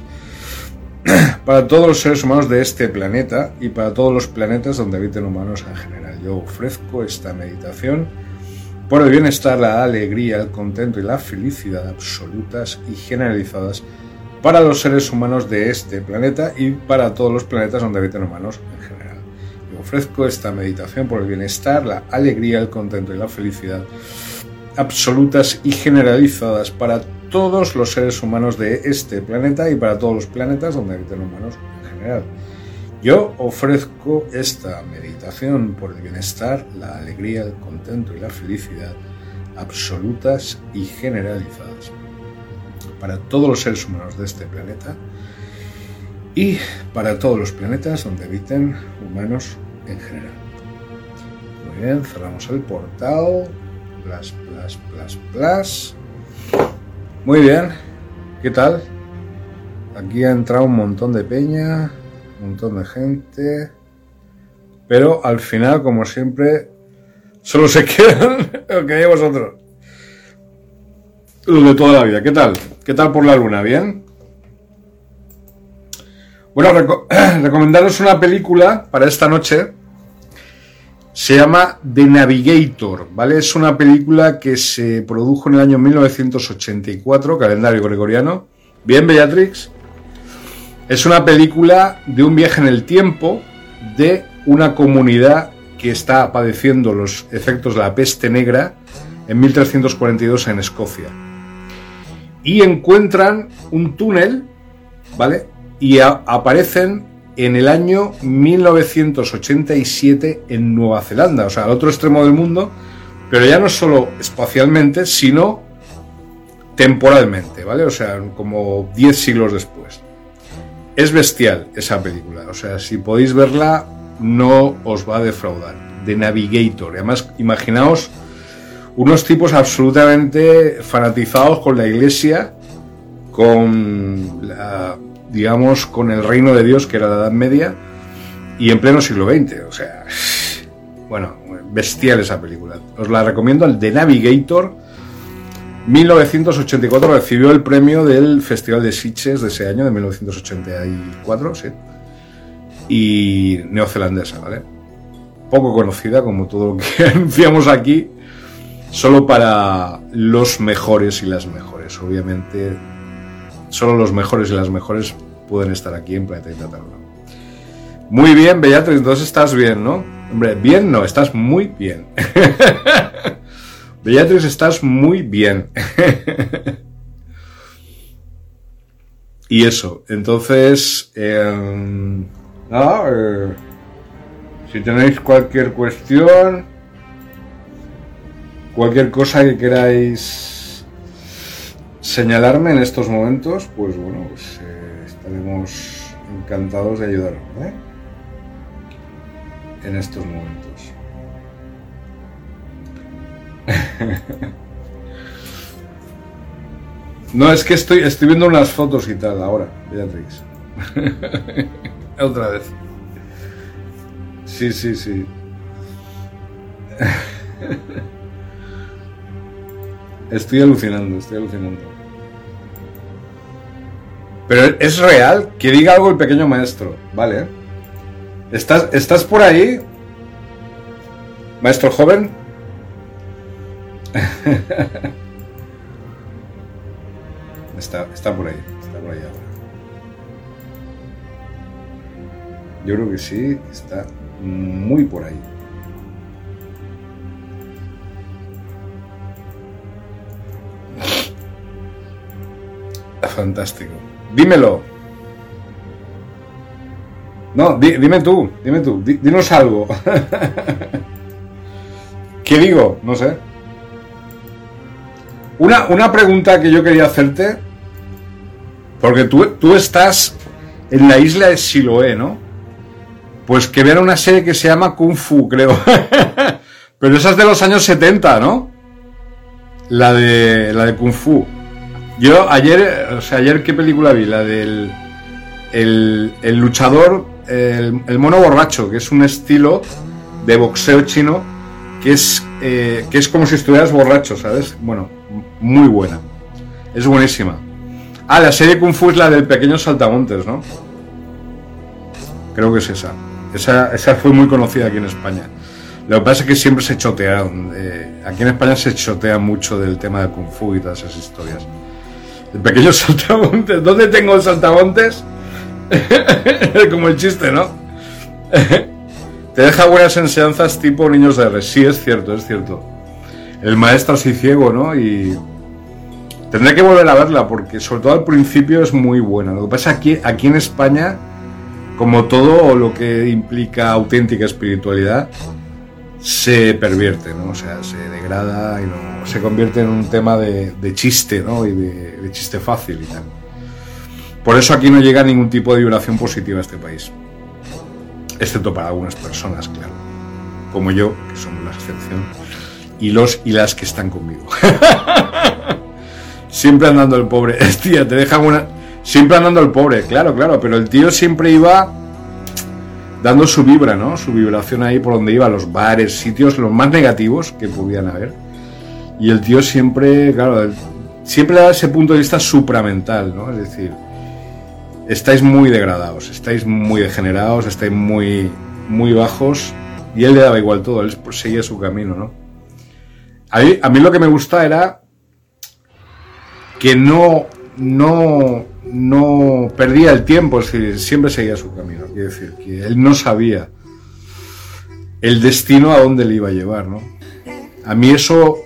para todos los seres humanos de este planeta y para todos los planetas donde habiten humanos en general. Yo ofrezco esta meditación por el bienestar, la alegría, el contento y la felicidad absolutas y generalizadas para los seres humanos de este planeta y para todos los planetas donde habiten humanos ofrezco esta meditación por el bienestar, la alegría, el contento y la felicidad absolutas y generalizadas para todos los seres humanos de este planeta y para todos los planetas donde habiten humanos en general. Yo ofrezco esta meditación por el bienestar, la alegría, el contento y la felicidad absolutas y generalizadas para todos los seres humanos de este planeta y para todos los planetas donde habiten humanos en general. Muy bien, cerramos el portal. Plas, plas, plas, plas. Muy bien, ¿qué tal? Aquí ha entrado un montón de peña, un montón de gente, pero al final, como siempre, solo se quedan lo que hay vosotros. Los de toda la vida, ¿qué tal? ¿Qué tal por la luna? ¿Bien? Bueno, reco- recomendaros una película para esta noche. Se llama The Navigator, ¿vale? Es una película que se produjo en el año 1984, calendario gregoriano. Bien, Beatrix. Es una película de un viaje en el tiempo de una comunidad que está padeciendo los efectos de la peste negra en 1342 en Escocia. Y encuentran un túnel, ¿vale? Y aparecen en el año 1987 en Nueva Zelanda, o sea, al otro extremo del mundo, pero ya no solo espacialmente, sino temporalmente, ¿vale? O sea, como 10 siglos después. Es bestial esa película, o sea, si podéis verla, no os va a defraudar. The Navigator, además, imaginaos unos tipos absolutamente fanatizados con la iglesia, con la, digamos, con el reino de Dios, que era la Edad Media, y en pleno siglo XX. O sea, bueno, bestial esa película. Os la recomiendo, el The Navigator. 1984 recibió el premio del Festival de Sitges de ese año, de 1984, sí. Y neozelandesa, ¿vale? Poco conocida, como todo lo que anunciamos aquí, solo para los mejores y las mejores. Obviamente, solo los mejores y las mejores pueden estar aquí en Planeta Itataruna. Muy bien, Beatriz, entonces estás bien, ¿no? Hombre, bien no, estás muy bien. Beatriz, estás muy bien. y eso, entonces, eh, si tenéis cualquier cuestión, cualquier cosa que queráis señalarme en estos momentos, pues bueno, pues, eh, estaremos encantados de ayudaros, ¿eh? En estos momentos. No, es que estoy, estoy viendo unas fotos y tal ahora, Beatrix. Otra vez. Sí, sí, sí. Estoy alucinando, estoy alucinando. Pero es real que diga algo el pequeño maestro, ¿vale? ¿Estás, ¿estás por ahí? Maestro joven. Está, está por ahí, está por ahí ahora. Yo creo que sí, está muy por ahí. Fantástico. Dímelo. No, di- dime tú, dime tú, di- dinos algo. ¿Qué digo? No sé. Una, una pregunta que yo quería hacerte, porque tú, tú estás en la isla de Siloé, ¿no? Pues que vean una serie que se llama Kung Fu, creo. Pero esa es de los años 70, ¿no? La de, la de Kung Fu. Yo ayer, o sea, ayer qué película vi, la del el, luchador, el, mono borracho, que es un estilo de boxeo chino que es, eh, que es como si estuvieras borracho, ¿sabes? Bueno, muy buena. Es buenísima. Ah, la serie Kung Fu es la del pequeño saltamontes, ¿no? Creo que es esa. Esa, esa fue muy conocida aquí en España. Lo que pasa es que siempre se chotearon. eh, aquí en España se chotea mucho del tema del Kung Fu y todas esas historias. El pequeño saltamontes. ¿Dónde tengo el saltamontes? como el chiste, ¿no? Te deja buenas enseñanzas tipo niños de R. Sí, es cierto, es cierto. El maestro así ciego, ¿no? Y tendré que volver a verla porque sobre todo al principio es muy buena. Lo que pasa aquí, aquí en España, como todo lo que implica auténtica espiritualidad, se pervierte, ¿no? O sea, se degrada y no, se convierte en un tema de, de chiste, ¿no? Y de, de chiste fácil y tal. Por eso aquí no llega ningún tipo de vibración positiva a este país excepto para algunas personas, claro, como yo, que somos la excepción, y los y las que están conmigo. siempre andando el pobre, tía, te dejan una, siempre andando el pobre, claro, claro, pero el tío siempre iba dando su vibra, ¿no? Su vibración ahí por donde iba, los bares, sitios los más negativos que podían haber. Y el tío siempre, claro, siempre da ese punto de vista supramental, ¿no? Es decir, estáis muy degradados, estáis muy degenerados, estáis muy, muy bajos. Y él le daba igual todo, él seguía su camino, ¿no? A mí, a mí lo que me gusta era que no, no, no perdía el tiempo, es siempre seguía su camino. Quiero decir, que él no sabía el destino a dónde le iba a llevar, ¿no? A mí eso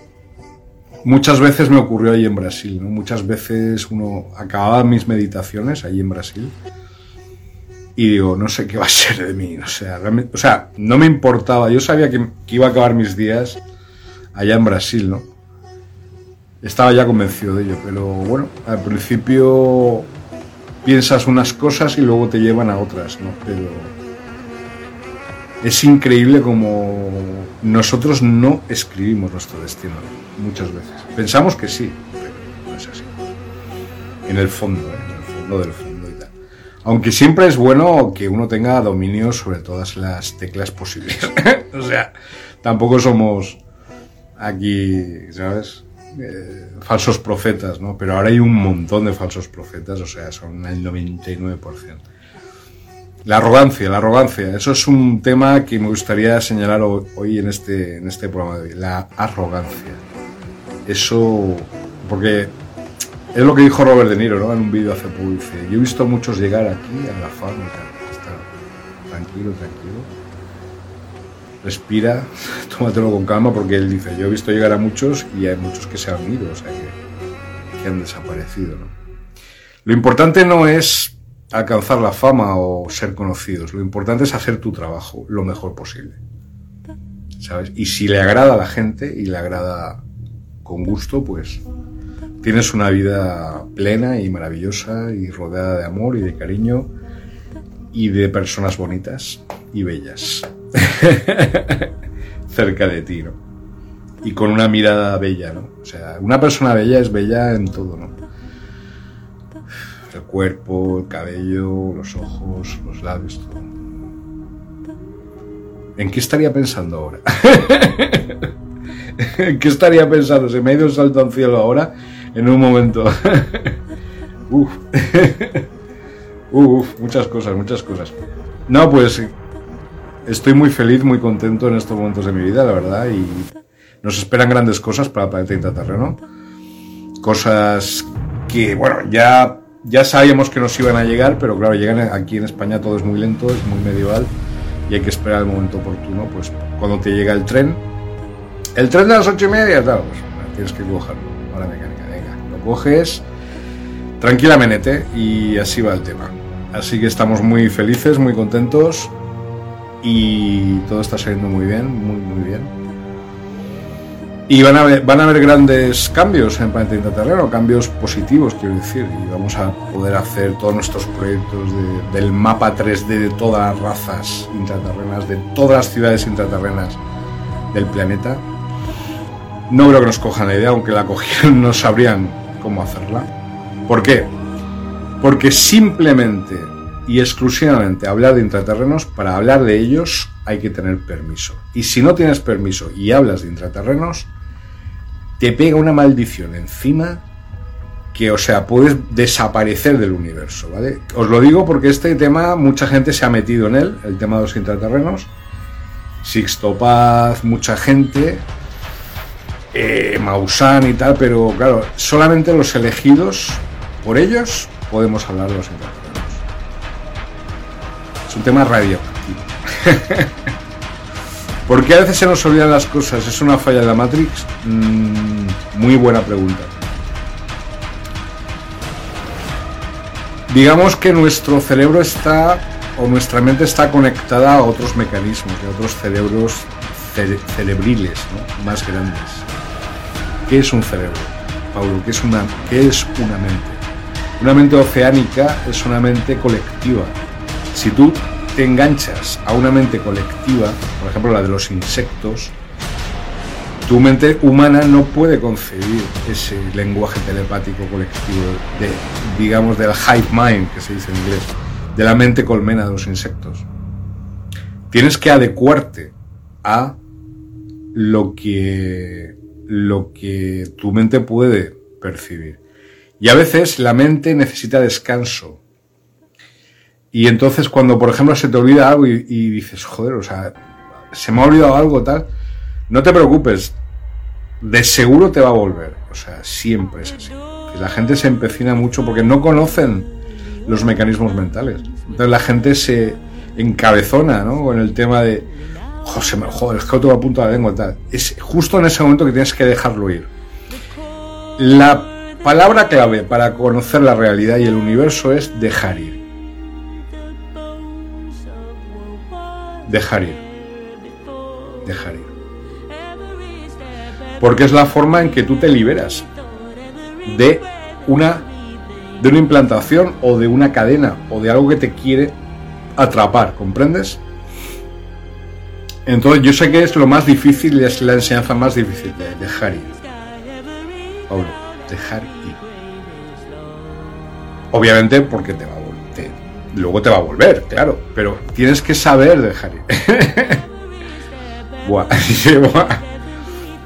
muchas veces me ocurrió ahí en Brasil, ¿no? Muchas veces uno acababa mis meditaciones allí en Brasil y digo, no sé qué va a ser de mí, o sea, realmente, o sea no me importaba, yo sabía que, que, iba a acabar mis días allá en Brasil, ¿no? Estaba ya convencido de ello, pero bueno, al principio piensas unas cosas y luego te llevan a otras, ¿no? Pero es increíble como nosotros no escribimos nuestro destino muchas veces. Pensamos que sí, pero no es así. En el fondo, ¿eh? en el fondo del fondo y tal. Aunque siempre es bueno que uno tenga dominio sobre todas las teclas posibles. o sea, tampoco somos aquí, ¿sabes? Eh, falsos profetas, ¿no? Pero ahora hay un montón de falsos profetas, o sea, son el 99%. La arrogancia, la arrogancia. Eso es un tema que me gustaría señalar hoy en este, en este programa de hoy. La arrogancia. Eso, porque es lo que dijo Robert De Niro, ¿no? En un vídeo hace poco. Yo he visto muchos llegar aquí a la fama tranquilo, tranquilo. Respira, tómatelo con calma porque él dice, yo he visto llegar a muchos y hay muchos que se han ido, o sea, que, que han desaparecido. Lo importante no es alcanzar la fama o ser conocidos. Lo importante es hacer tu trabajo lo mejor posible. ¿Sabes? Y si le agrada a la gente y le agrada con gusto, pues tienes una vida plena y maravillosa y rodeada de amor y de cariño y de personas bonitas y bellas cerca de ti, ¿no? Y con una mirada bella, ¿no? O sea, una persona bella es bella en todo, ¿no? el cuerpo, el cabello, los ojos, los labios, todo. ¿En qué estaría pensando ahora? ¿En qué estaría pensando? Se me ha ido el salto al cielo ahora en un momento. Uf. Uf, muchas cosas, muchas cosas. No, pues estoy muy feliz, muy contento en estos momentos de mi vida, la verdad, y nos esperan grandes cosas para Planeta Intraterreno. Cosas que, bueno, ya ya sabíamos que nos iban a llegar, pero claro, llegan aquí en España todo es muy lento, es muy medieval y hay que esperar el momento oportuno, pues cuando te llega el tren, el tren de las ocho y media, claro, pues tienes que cogerlo, ahora mecánica, venga, lo coges tranquilamente y así va el tema. Así que estamos muy felices, muy contentos y todo está saliendo muy bien, muy, muy bien. Y van a, haber, van a haber grandes cambios en Planeta Intraterreno, cambios positivos, quiero decir, y vamos a poder hacer todos nuestros proyectos de, del mapa 3D de todas las razas intraterrenas, de todas las ciudades intraterrenas del planeta. No creo que nos cojan la idea, aunque la cogieran no sabrían cómo hacerla. ¿Por qué? Porque simplemente y exclusivamente hablar de intraterrenos, para hablar de ellos hay que tener permiso. Y si no tienes permiso y hablas de intraterrenos, te pega una maldición encima que, o sea, puedes desaparecer del universo, ¿vale? Os lo digo porque este tema mucha gente se ha metido en él, el tema de los intraterrenos. Sixto Paz, mucha gente, eh, Maussan y tal, pero claro, solamente los elegidos por ellos podemos hablar de los intraterrenos. Un tema radioactivo. ¿Por qué a veces se nos olvidan las cosas? ¿Es una falla de la Matrix? Mm, muy buena pregunta. Digamos que nuestro cerebro está, o nuestra mente está conectada a otros mecanismos, a otros cerebros cerebriles más grandes. ¿Qué es un cerebro? Paulo, ¿qué es, una, ¿qué es una mente? Una mente oceánica es una mente colectiva. Si tú te enganchas a una mente colectiva, por ejemplo la de los insectos, tu mente humana no puede concebir ese lenguaje telepático colectivo de, digamos, del hive mind, que se dice en inglés, de la mente colmena de los insectos. Tienes que adecuarte a lo que, lo que tu mente puede percibir. Y a veces la mente necesita descanso. Y entonces cuando, por ejemplo, se te olvida algo y, dices, joder, o sea, se me ha olvidado algo tal, no te preocupes, de seguro te va a volver. O sea, siempre es así. La gente se empecina mucho porque no conocen los mecanismos mentales. Entonces la gente se encabezona ¿no? con el tema de, joder, es que otro a punto de la lengua tal. Es justo en ese momento que tienes que dejarlo ir. La palabra clave para conocer la realidad y el universo es dejar ir. Dejar ir. Dejar ir. Porque es la forma en que tú te liberas de una de una implantación o de una cadena o de algo que te quiere atrapar, ¿comprendes? Entonces yo sé que es lo más difícil es la enseñanza más difícil de dejar ir. Dejar ir. Obviamente porque te va. Luego te va a volver, claro. Pero tienes que saber dejar ir. Buah, buah.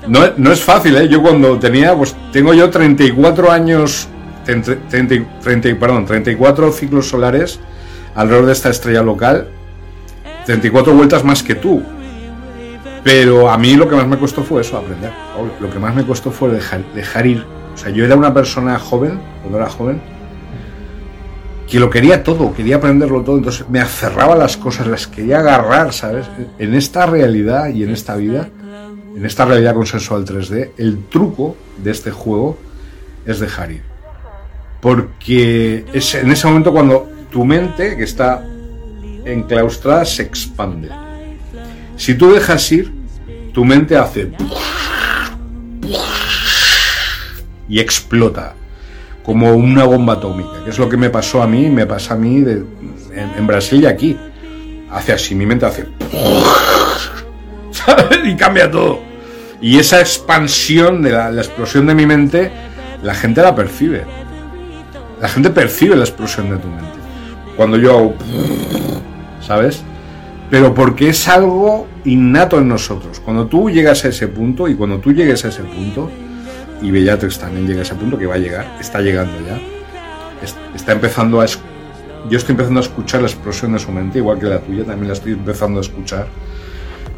No, no, es fácil, ¿eh? Yo cuando tenía, pues tengo yo 34 años, 30, 30, perdón, 34 ciclos solares alrededor de esta estrella local, 34 vueltas más que tú. Pero a mí lo que más me costó fue eso, aprender. Lo que más me costó fue dejar, dejar ir. O sea, yo era una persona joven, cuando era joven, que lo quería todo, quería aprenderlo todo, entonces me aferraba a las cosas, las quería agarrar, ¿sabes? En esta realidad y en esta vida en esta realidad consensual 3D, el truco de este juego es dejar ir. Porque es en ese momento cuando tu mente, que está enclaustrada, se expande. Si tú dejas ir, tu mente hace y explota como una bomba atómica, que es lo que me pasó a mí, me pasa a mí de, en, en Brasil y aquí. Hace así, mi mente hace y cambia todo. Y esa expansión de la, la, explosión de mi mente, la gente la percibe. La gente percibe la explosión de tu mente. Cuando yo hago... ¿Sabes? Pero porque es algo innato en nosotros. Cuando tú llegas a ese punto, y cuando tú llegues a ese punto, y Bellatrix también llega a ese punto que va a llegar, está llegando ya, está empezando a... Yo estoy empezando a escuchar la explosión de su mente, igual que la tuya, también la estoy empezando a escuchar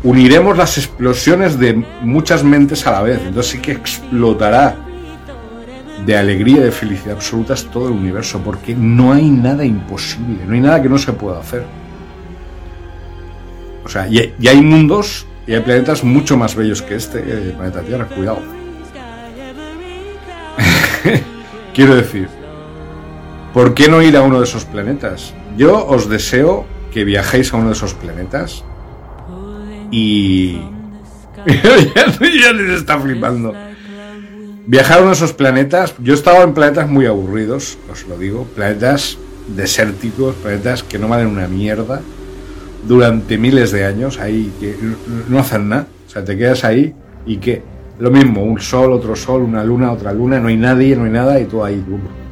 uniremos las explosiones de muchas mentes a la vez. Entonces sí que explotará de alegría, de felicidad absoluta todo el universo, porque no hay nada imposible, no hay nada que no se pueda hacer. O sea, y, hay mundos y hay planetas mucho más bellos que este, el planeta Tierra, cuidado. Quiero decir, ¿por qué no ir a uno de esos planetas? Yo os deseo que viajéis a uno de esos planetas y. ya les está flipando. Viajaron a esos planetas. Yo he estado en planetas muy aburridos, os lo digo. Planetas desérticos, planetas que no valen una mierda. Durante miles de años, ahí que no hacen nada. O sea, te quedas ahí y que lo mismo, un sol, otro sol, una luna, otra luna, no hay nadie, no hay nada y tú ahí,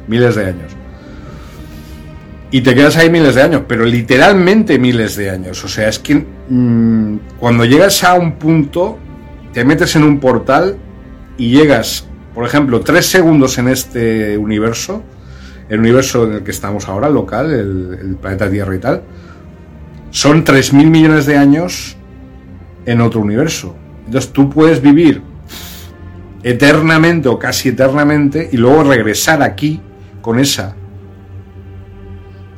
miles de años. Y te quedas ahí miles de años, pero literalmente miles de años. O sea, es que mm, cuando llegas a un punto, te metes en un portal y llegas, por ejemplo, tres segundos en este universo, el universo en el que estamos ahora, local, el, el planeta Tierra y tal, son 3.000 millones de años en otro universo. Entonces tú puedes vivir eternamente o casi eternamente y luego regresar aquí con esa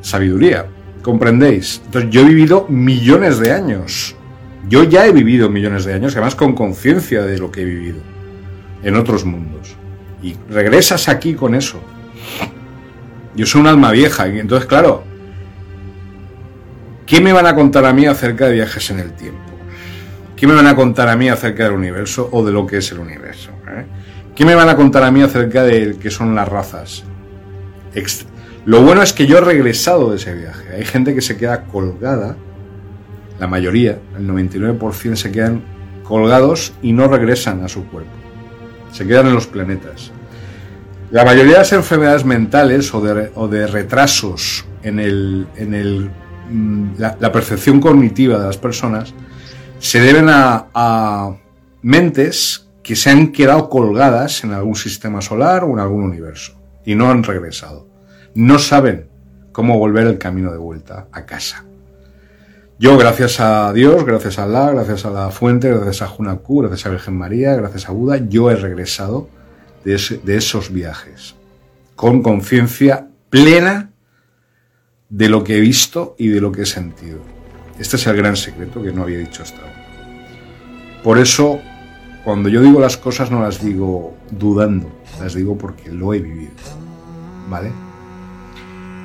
sabiduría. ¿Comprendéis? Entonces yo he vivido millones de años. Yo ya he vivido millones de años, además con conciencia de lo que he vivido en otros mundos. Y regresas aquí con eso. Yo soy un alma vieja y entonces, claro, ¿qué me van a contar a mí acerca de viajes en el tiempo? ¿Qué me van a contar a mí acerca del universo o de lo que es el universo? ¿Qué me van a contar a mí acerca de qué son las razas? Lo bueno es que yo he regresado de ese viaje. Hay gente que se queda colgada, la mayoría, el 99% se quedan colgados y no regresan a su cuerpo. Se quedan en los planetas. La mayoría de las enfermedades mentales o de, retrasos en, el, en el, mm, la, percepción cognitiva de las personas se deben a mentes que se han quedado colgadas en algún sistema solar o en algún universo y no han regresado. No saben cómo volver el camino de vuelta a casa. Yo, gracias a Dios, gracias a Allah, gracias a la fuente, gracias a Hunaku, gracias a Virgen María, gracias a Buda, yo he regresado de, de esos viajes con conciencia plena de lo que he visto y de lo que he sentido. Este es el gran secreto que no había dicho hasta ahora. Por eso, cuando yo digo las cosas no las digo dudando, las digo porque lo he vivido. ¿Vale?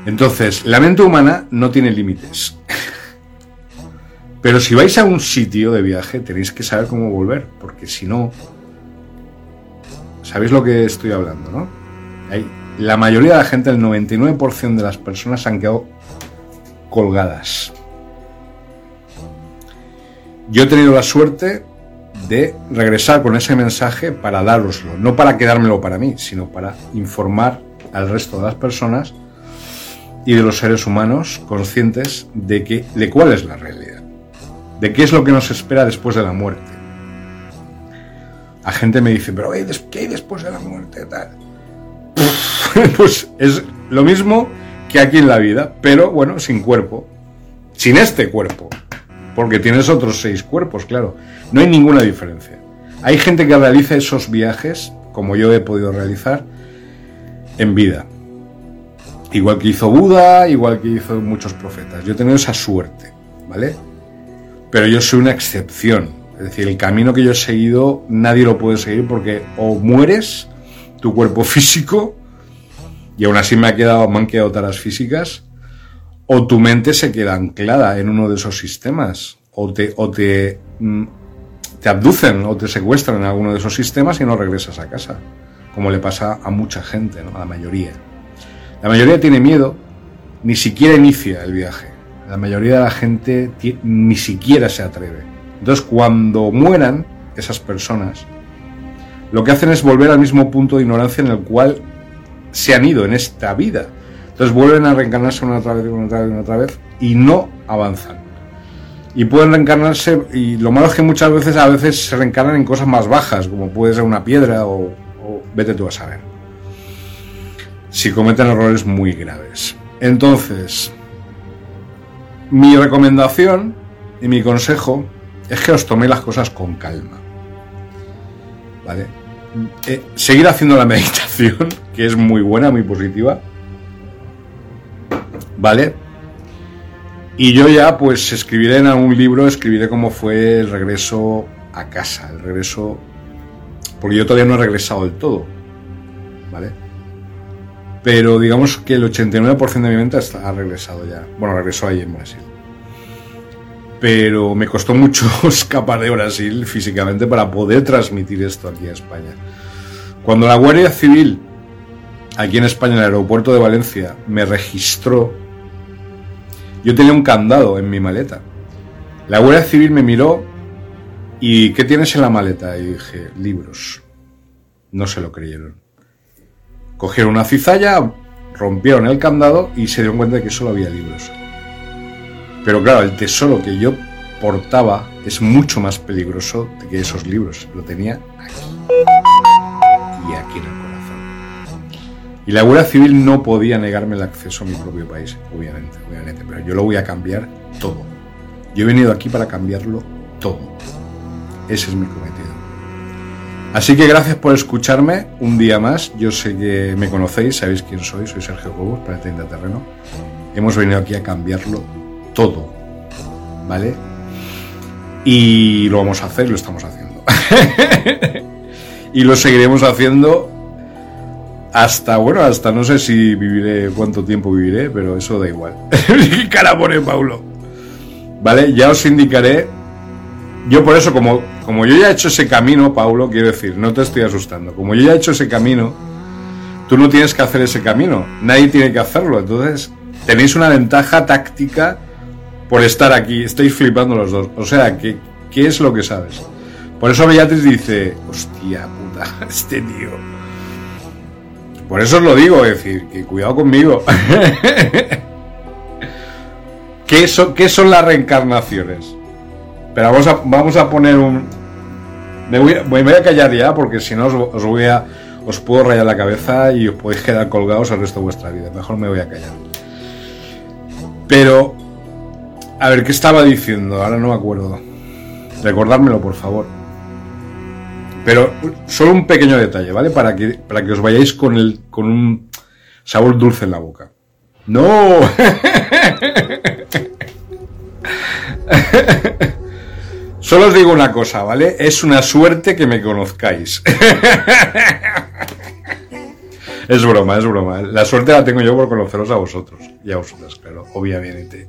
Entonces, la mente humana no tiene límites. Pero si vais a un sitio de viaje, tenéis que saber cómo volver, porque si no, sabéis lo que estoy hablando, ¿no? La mayoría de la gente, el 99% de las personas han quedado colgadas. Yo he tenido la suerte de regresar con ese mensaje para daroslo, no para quedármelo para mí, sino para informar al resto de las personas y de los seres humanos conscientes de que de cuál es la realidad, de qué es lo que nos espera después de la muerte. La gente me dice, pero "Oye, des- ¿qué hay después de la muerte? Tal. pues es lo mismo que aquí en la vida, pero bueno, sin cuerpo, sin este cuerpo, porque tienes otros seis cuerpos, claro. No hay ninguna diferencia. Hay gente que realiza esos viajes, como yo he podido realizar, en vida. Igual que hizo Buda, igual que hizo muchos profetas. Yo he tenido esa suerte, ¿vale? Pero yo soy una excepción. Es decir, el camino que yo he seguido nadie lo puede seguir porque o mueres tu cuerpo físico y aún así me, ha quedado, me han quedado taras físicas o tu mente se queda anclada en uno de esos sistemas o te, o te, mm, te abducen o te secuestran en alguno de esos sistemas y no regresas a casa, como le pasa a mucha gente, ¿no? a la mayoría. La mayoría tiene miedo, ni siquiera inicia el viaje. La mayoría de la gente ni siquiera se atreve. Entonces, cuando mueran esas personas, lo que hacen es volver al mismo punto de ignorancia en el cual se han ido en esta vida. Entonces vuelven a reencarnarse una otra vez, una otra vez, una otra vez y no avanzan. Y pueden reencarnarse, y lo malo es que muchas veces a veces se reencarnan en cosas más bajas, como puede ser una piedra o, vete tú a saber. Si cometen errores muy graves. Entonces, mi recomendación y mi consejo es que os toméis las cosas con calma. ¿Vale? Eh, seguir haciendo la meditación, que es muy buena, muy positiva. ¿Vale? Y yo ya, pues, escribiré en algún libro, escribiré cómo fue el regreso a casa, el regreso... Porque yo todavía no he regresado del todo, ¿vale? Pero digamos que el 89% de mi está, ha regresado ya. Bueno, regresó ahí en Brasil. Pero me costó mucho escapar de Brasil físicamente para poder transmitir esto aquí a España. Cuando la Guardia Civil, aquí en España, en el aeropuerto de Valencia, me registró, yo tenía un candado en mi maleta. La Guardia Civil me miró ¿y qué tienes en la maleta? Y dije, libros. No se lo creyeron. Cogieron una cizalla, rompieron el candado y se dieron cuenta de que solo había libros. Pero claro, el tesoro que yo portaba es mucho más peligroso que esos libros. Lo tenía aquí. Y aquí en el. Y la Guardia Civil no podía negarme el acceso a mi propio país, obviamente, obviamente. Pero yo lo voy a cambiar todo. Yo he venido aquí para cambiarlo todo. Ese es mi cometido. Así que gracias por escucharme un día más. Yo sé que me conocéis, sabéis quién soy, soy Sergio Cobos, Planeta Terreno. Hemos venido aquí a cambiarlo todo, ¿vale? Y lo vamos a hacer, lo estamos haciendo. y lo seguiremos haciendo hasta, bueno, hasta no sé si viviré, cuánto tiempo viviré, pero eso da igual. ¿Qué cara pone Paulo? ¿Vale? Ya os indicaré. Yo por eso, como, como yo ya he hecho ese camino, Paulo, quiero decir, no te estoy asustando. Como yo ya he hecho ese camino, tú no tienes que hacer ese camino. Nadie tiene que hacerlo. Entonces, tenéis una ventaja táctica por estar aquí. Estáis flipando los dos. O sea, ¿qué, qué es lo que sabes? Por eso Beatriz dice, hostia puta, este tío. Por eso os lo digo, es decir, que cuidado conmigo. ¿Qué son, ¿Qué son las reencarnaciones? Pero vamos a, vamos a poner un... Me voy, a- callar ya porque si no os, os voy a... Os puedo rayar la cabeza y os podéis quedar colgados el resto de vuestra vida. Mejor me voy a callar. Pero... A ver, ¿qué estaba diciendo? Ahora no me acuerdo. Recordármelo, por favor. Pero solo un pequeño detalle, ¿vale? Para que, para que os vayáis con, el, con un sabor dulce en la boca. ¡No! Solo os digo una cosa, ¿vale? Es una suerte que me conozcáis. es broma, es broma. La suerte la tengo yo por conoceros a vosotros. Y a vosotras, claro, obviamente.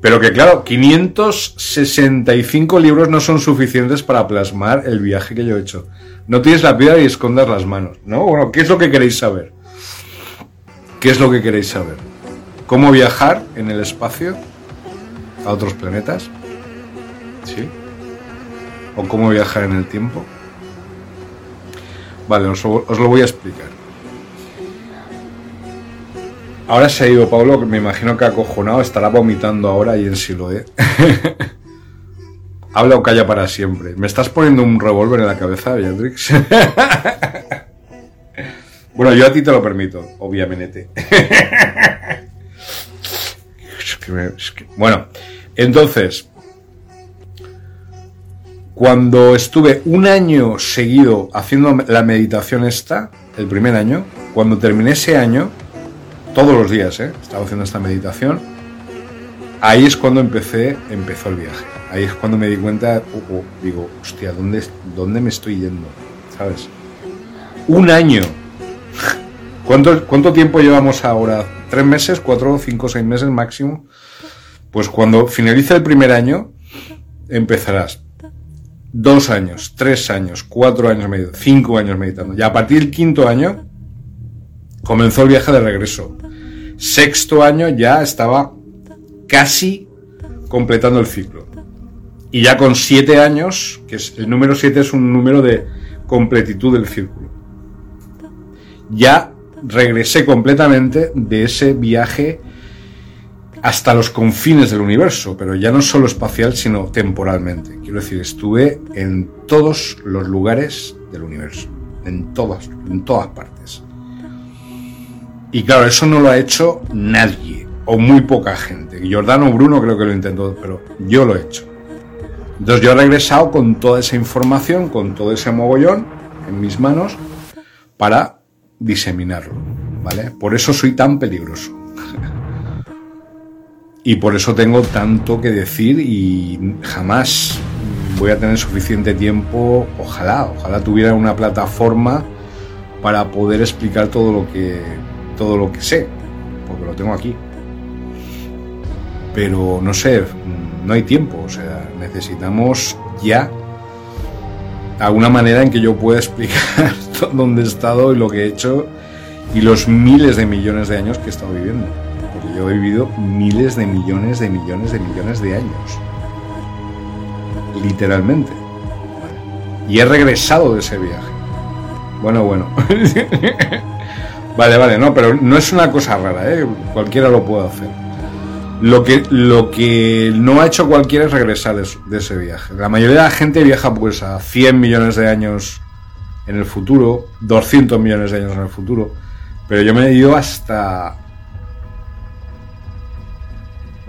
Pero que claro, 565 libros no son suficientes para plasmar el viaje que yo he hecho. No tienes la piedra y escondas las manos, ¿no? Bueno, ¿qué es lo que queréis saber? ¿Qué es lo que queréis saber? ¿Cómo viajar en el espacio a otros planetas? ¿Sí? ¿O cómo viajar en el tiempo? Vale, os, os lo voy a explicar. Ahora se ha ido Pablo, me imagino que acojonado, estará vomitando ahora y en Siloé. Habla o calla para siempre. ¿Me estás poniendo un revólver en la cabeza, Beatrix? bueno, yo a ti te lo permito, obviamente. Bueno, entonces, cuando estuve un año seguido haciendo la meditación esta, el primer año, cuando terminé ese año, todos los días, ¿eh? estaba haciendo esta meditación, ahí es cuando empecé, empezó el viaje. Ahí es cuando me di cuenta, digo, hostia, ¿dónde, ¿dónde me estoy yendo? ¿Sabes? Un año. ¿Cuánto, ¿Cuánto tiempo llevamos ahora? ¿Tres meses? ¿Cuatro, cinco, seis meses máximo? Pues cuando finalice el primer año, empezarás dos años, tres años, cuatro años meditando, cinco años meditando. Y a partir del quinto año comenzó el viaje de regreso. Sexto año ya estaba casi completando el ciclo. Y ya con siete años, que es el número siete es un número de completitud del círculo. Ya regresé completamente de ese viaje hasta los confines del universo, pero ya no solo espacial, sino temporalmente. Quiero decir, estuve en todos los lugares del universo, en todas, en todas partes. Y claro, eso no lo ha hecho nadie, o muy poca gente. Giordano Bruno creo que lo intentó, pero yo lo he hecho. Entonces yo he regresado con toda esa información, con todo ese mogollón en mis manos, para diseminarlo, ¿vale? Por eso soy tan peligroso. Y por eso tengo tanto que decir y jamás voy a tener suficiente tiempo, ojalá, ojalá tuviera una plataforma para poder explicar todo lo que todo lo que sé, porque lo tengo aquí. Pero no sé, no hay tiempo, o sea, necesitamos ya alguna manera en que yo pueda explicar dónde he estado y lo que he hecho y los miles de millones de años que he estado viviendo. Porque yo he vivido miles de millones de millones de millones de años. literalmente. Y he regresado de ese viaje. Bueno, bueno. vale, vale, no, pero no es una cosa rara, ¿eh? cualquiera lo puede hacer. Lo que, lo que no ha hecho cualquiera es regresar de, ese viaje. La mayoría de la gente viaja pues a 100 millones de años en el futuro, 200 millones de años en el futuro, pero yo me he ido hasta...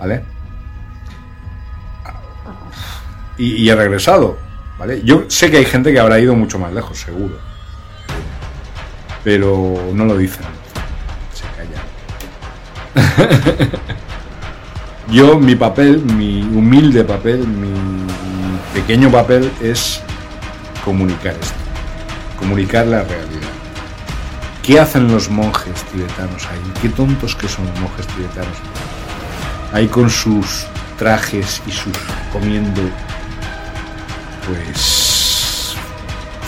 ¿Vale? Y, y he regresado, ¿vale? Yo sé que hay gente que habrá ido mucho más lejos, seguro. Pero no lo dicen. Se callan. Yo, mi papel, mi humilde papel, mi pequeño papel es comunicar esto, comunicar la realidad. ¿Qué hacen los monjes tibetanos ahí? Qué tontos que son los monjes tibetanos. Ahí con sus trajes y sus comiendo, pues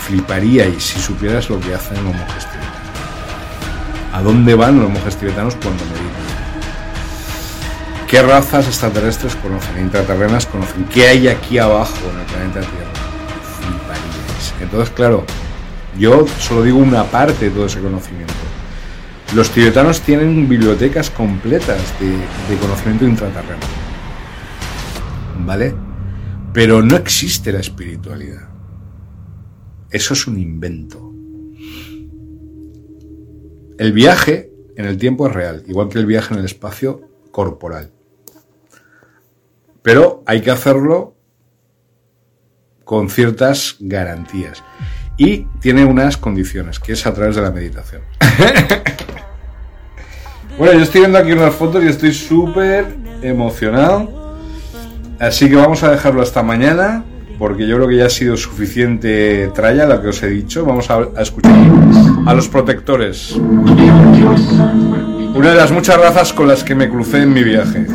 fliparíais si supieras lo que hacen los monjes. ¿A dónde van los monjes tibetanos cuando meditan? ¿Qué razas extraterrestres conocen? Intraterrenas conocen. ¿Qué hay aquí abajo en el planeta Tierra? Entonces, claro, yo solo digo una parte de todo ese conocimiento. Los tibetanos tienen bibliotecas completas de, de conocimiento intraterreno. ¿Vale? Pero no existe la espiritualidad. Eso es un invento. El viaje en el tiempo es real, igual que el viaje en el espacio corporal. Pero hay que hacerlo con ciertas garantías. Y tiene unas condiciones, que es a través de la meditación. bueno, yo estoy viendo aquí unas fotos y estoy súper emocionado. Así que vamos a dejarlo hasta mañana, porque yo creo que ya ha sido suficiente tralla lo que os he dicho. Vamos a, a escuchar a los protectores. Una de las muchas razas con las que me crucé en mi viaje.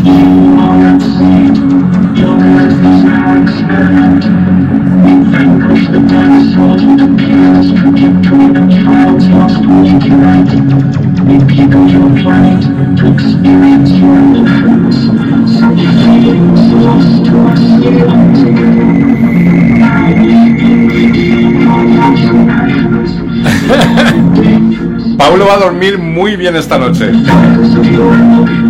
Pablo va a dormir muy bien esta noche.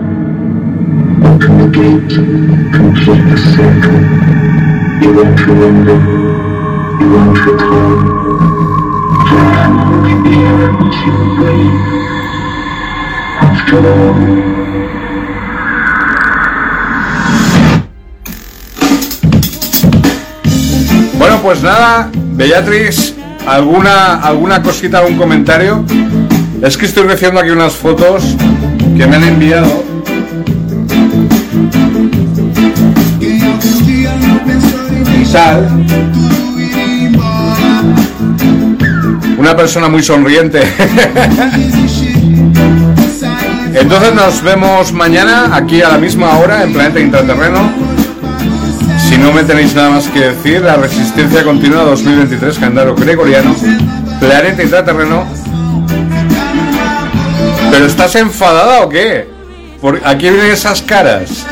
Open the gate, complete the circle. You won't remember, you won't recall. For I am only there until wait. After all, Bueno, pues nada, Beatriz, ¿alguna, alguna cosita, algún comentario? Es que estoy recibiendo aquí unas fotos que me han enviado. Sal, una persona muy sonriente. Entonces nos vemos mañana aquí a la misma hora en Planeta Intraterreno. Si no me tenéis nada más que decir, la resistencia continua 2023, calendario gregoriano, planeta intraterreno. ¿Pero estás enfadada o qué? ¿Por aquí vienen esas caras?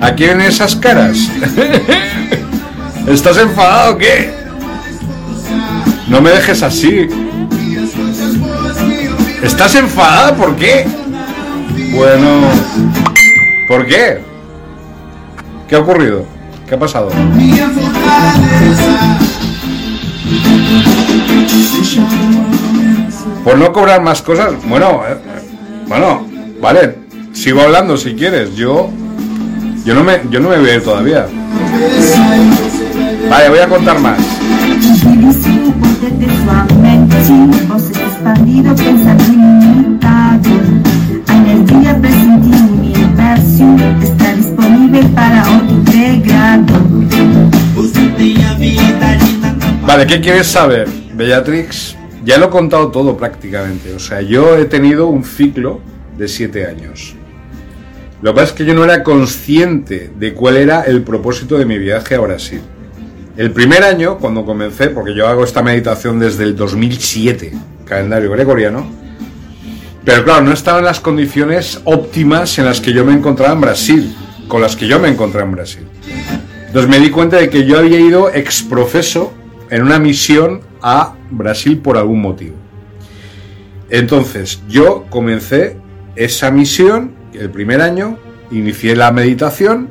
Aquí vienen esas caras. ¿Estás enfadada o qué? No me dejes así. ¿Estás enfadada? ¿Por qué? Bueno, ¿por qué? ¿Qué ha ocurrido? ¿Qué ha pasado? Por no cobrar más cosas. Bueno, eh, bueno, vale. Sigo hablando si quieres. Yo, yo no me, yo no me ir todavía. Vale, voy a contar más. Vale, ¿qué quieres saber, Bellatrix? Ya lo he contado todo prácticamente. O sea, yo he tenido un ciclo de siete años. Lo que pasa es que yo no era consciente de cuál era el propósito de mi viaje a Brasil. El primer año, cuando comencé, porque yo hago esta meditación desde el 2007, calendario gregoriano, pero claro, no estaba en las condiciones óptimas en las que yo me encontraba en Brasil, con las que yo me encontraba en Brasil. Entonces me di cuenta de que yo había ido ex profeso en una misión a Brasil por algún motivo. Entonces yo comencé esa misión el primer año, inicié la meditación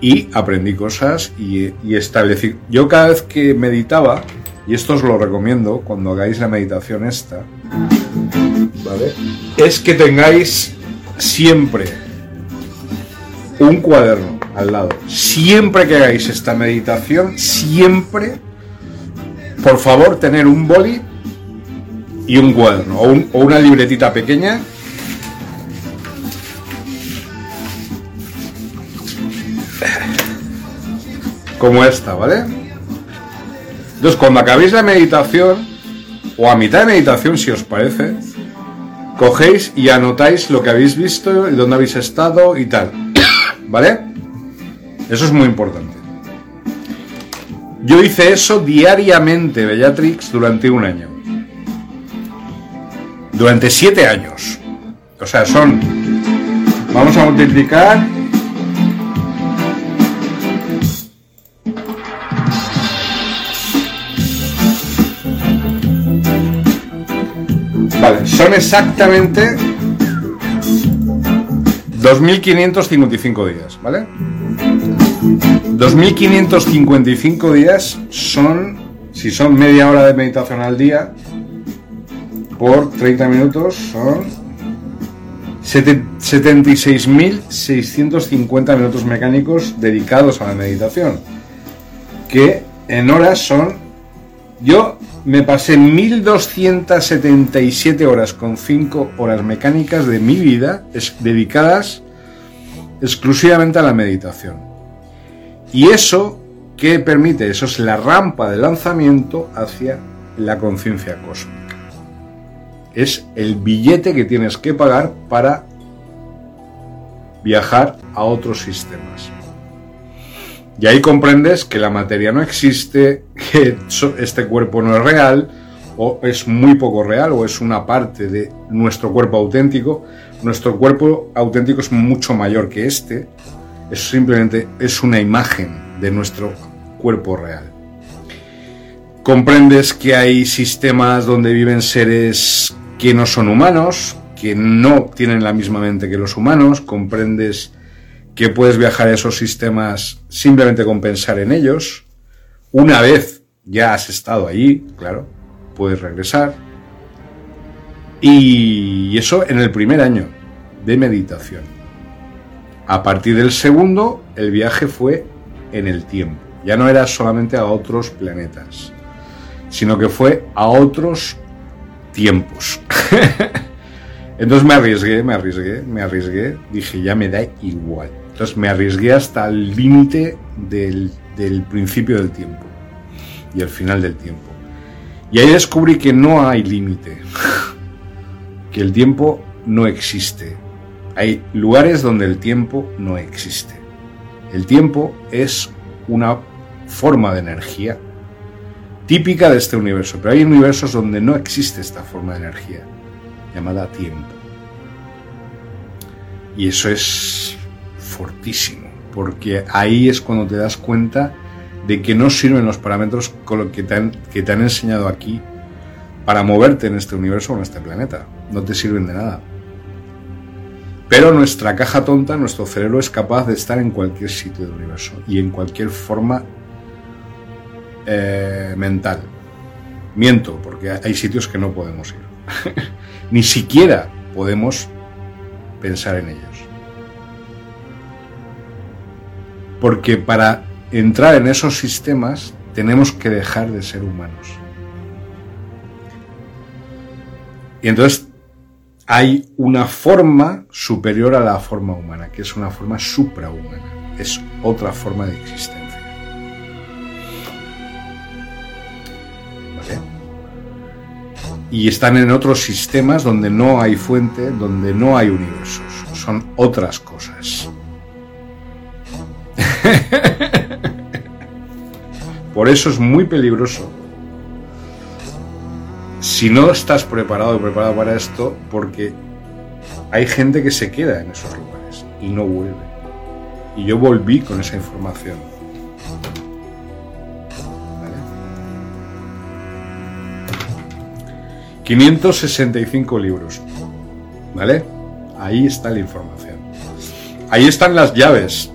y aprendí cosas y, establecí. Yo cada vez que meditaba, y esto os lo recomiendo cuando hagáis la meditación esta, ¿vale? Es que tengáis siempre un cuaderno al lado. Siempre que hagáis esta meditación, siempre, por favor, tener un boli y un cuaderno o una libretita pequeña. Como esta, ¿vale? Entonces, cuando acabéis la meditación, o a mitad de meditación, si os parece, cogéis y anotáis lo que habéis visto y dónde habéis estado y tal. ¿Vale? Eso es muy importante. Yo hice eso diariamente, Bellatrix, durante un año. Durante siete años. O sea, son... Vamos a multiplicar... son exactamente 2.555 días, ¿vale? 2.555 días son, si son media hora de meditación al día, por 30 minutos son sete- 76.650 minutos mecánicos dedicados a la meditación, que en horas son, yo me pasé 1.277 horas con 5 horas mecánicas de mi vida dedicadas exclusivamente a la meditación. Y eso, ¿qué permite? Eso es la rampa de lanzamiento hacia la conciencia cósmica. Es el billete que tienes que pagar para viajar a otros sistemas. Y ahí comprendes que la materia no existe, que este cuerpo no es real, o es muy poco real, o es una parte de nuestro cuerpo auténtico. Nuestro cuerpo auténtico es mucho mayor que este. Es simplemente es una imagen de nuestro cuerpo real. Comprendes que hay sistemas donde viven seres que no son humanos, que no tienen la misma mente que los humanos. Comprendes que puedes viajar a esos sistemas simplemente con pensar en ellos. Una vez ya has estado allí, claro, puedes regresar. Y eso en el primer año de meditación. A partir del segundo, el viaje fue en el tiempo. Ya no era solamente a otros planetas, sino que fue a otros tiempos. Entonces me arriesgué, me arriesgué, me arriesgué. Dije, ya me da igual. Entonces me arriesgué hasta el límite del, principio del tiempo y el final del tiempo. Y ahí descubrí que no hay límite, que el tiempo no existe. Hay lugares donde el tiempo no existe. El tiempo es una forma de energía típica de este universo, pero hay universos donde no existe esta forma de energía, llamada tiempo. Y eso es porque ahí es cuando te das cuenta de que no sirven los parámetros con lo que te han, que te han enseñado aquí para moverte en este universo o en este planeta. No te sirven de nada. Pero nuestra caja tonta, nuestro cerebro es capaz de estar en cualquier sitio del universo y en cualquier forma eh, mental. Miento, porque hay sitios que no podemos ir. Ni siquiera podemos pensar en ellos. Porque para entrar en esos sistemas tenemos que dejar de ser humanos. Y entonces hay una forma superior a la forma humana, que es una forma suprahumana, es otra forma de existencia. ¿Vale? Y están en otros sistemas donde no hay fuente, donde no hay universos, son otras cosas. Por eso es muy peligroso si no estás preparado o preparado para esto, porque hay gente que se queda en esos lugares y no vuelve. Y yo volví con esa información. ¿Vale? 565 libros. ¿Vale? Ahí está la información. Ahí están las llaves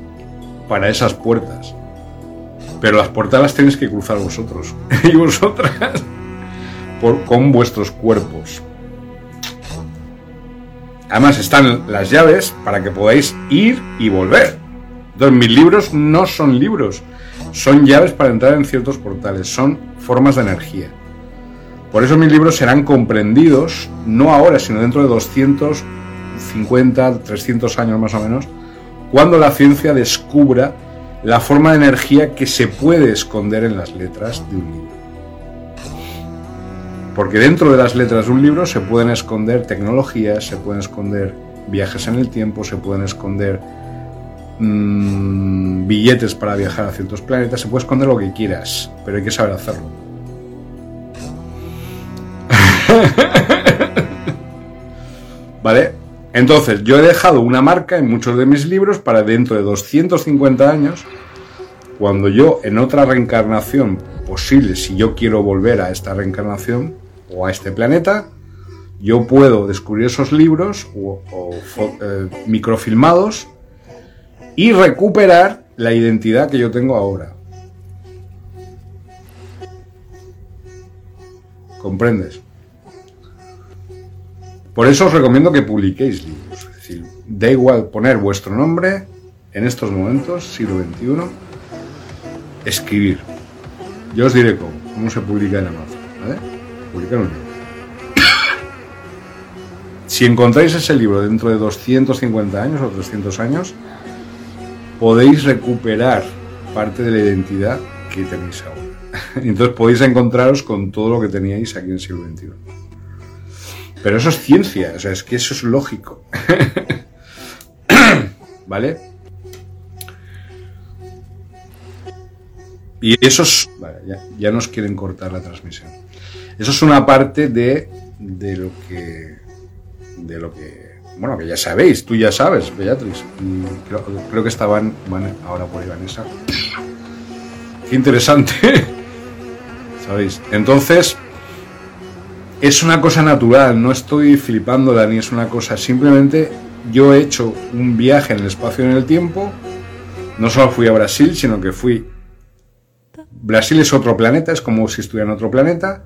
para esas puertas. Pero las puertas las tenéis que cruzar vosotros. y vosotras con vuestros cuerpos. Además están las llaves para que podáis ir y volver. Entonces mis libros no son libros, son llaves para entrar en ciertos portales, son formas de energía. Por eso mis libros serán comprendidos no ahora, sino dentro de 250, 300 años más o menos, cuando la ciencia descubra la forma de energía que se puede esconder en las letras de un libro. Porque dentro de las letras de un libro se pueden esconder tecnologías, se pueden esconder viajes en el tiempo, se pueden esconder mmm, billetes para viajar a ciertos planetas, se puede esconder lo que quieras, pero hay que saber hacerlo. ¿Vale? Entonces, yo he dejado una marca en muchos de mis libros para dentro de 250 años, cuando yo en otra reencarnación posible, si yo quiero volver a esta reencarnación, o a este planeta, yo puedo descubrir esos libros o, eh, microfilmados y recuperar la identidad que yo tengo ahora. ¿Comprendes? Por eso os recomiendo que publiquéis libros. Es decir, da igual poner vuestro nombre en estos momentos, siglo XXI, escribir. Yo os diré cómo, cómo se publica en Amazon. publicar un libro. Si encontráis ese libro dentro de 250 años o 300 años, podéis recuperar parte de la identidad que tenéis ahora. Entonces podéis encontraros con todo lo que teníais aquí en el siglo XXI. Pero eso es ciencia, o sea, es que eso es lógico. ¿Vale? Y esos... Vale, ya, ya nos quieren cortar la transmisión. Eso es una parte de, de lo que. de lo que. Bueno, que ya sabéis, tú ya sabes, Beatriz. Creo, creo que estaban. Bueno, ahora por ahí Vanessa. Qué interesante. ¿Sabéis? Entonces. Es una cosa natural, no estoy flipándola ni es una cosa. Simplemente yo he hecho un viaje en el espacio y en el tiempo. No solo fui a Brasil, sino que fui Brasil es otro planeta, es como si estuviera en otro planeta.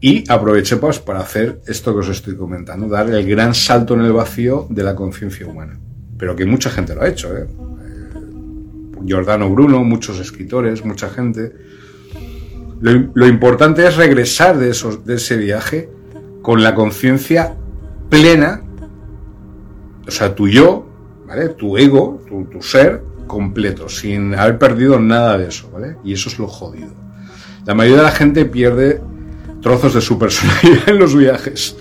Y aproveché pues, para hacer esto que os estoy comentando, dar el gran salto en el vacío de la conciencia humana. Pero que mucha gente lo ha hecho. ¿eh? Eh, Giordano Bruno, muchos escritores, mucha gente. Lo, lo importante es regresar de, esos, de ese viaje con la conciencia plena, o sea, tu yo, ¿vale? tu ego, tu, tu ser completo, sin haber perdido nada de eso, ¿vale? Y eso es lo jodido. La mayoría de la gente pierde trozos de su personalidad en los viajes.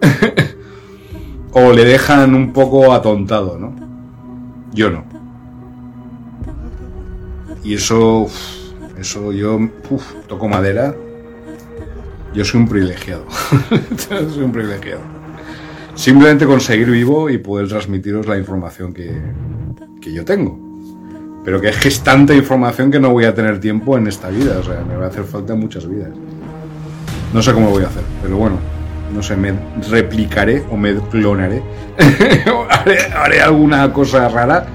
o le dejan un poco atontado, ¿no? Yo no. Y eso, eso yo uf, toco madera. Yo soy un privilegiado. soy un privilegiado. Simplemente conseguir vivo y poder transmitiros la información que, que yo tengo. Pero que es que es tanta información que no voy a tener tiempo en esta vida. O sea, me va a hacer falta muchas vidas. No sé cómo voy a hacer, pero bueno, no sé, me replicaré o me clonaré. haré, haré, alguna cosa rara.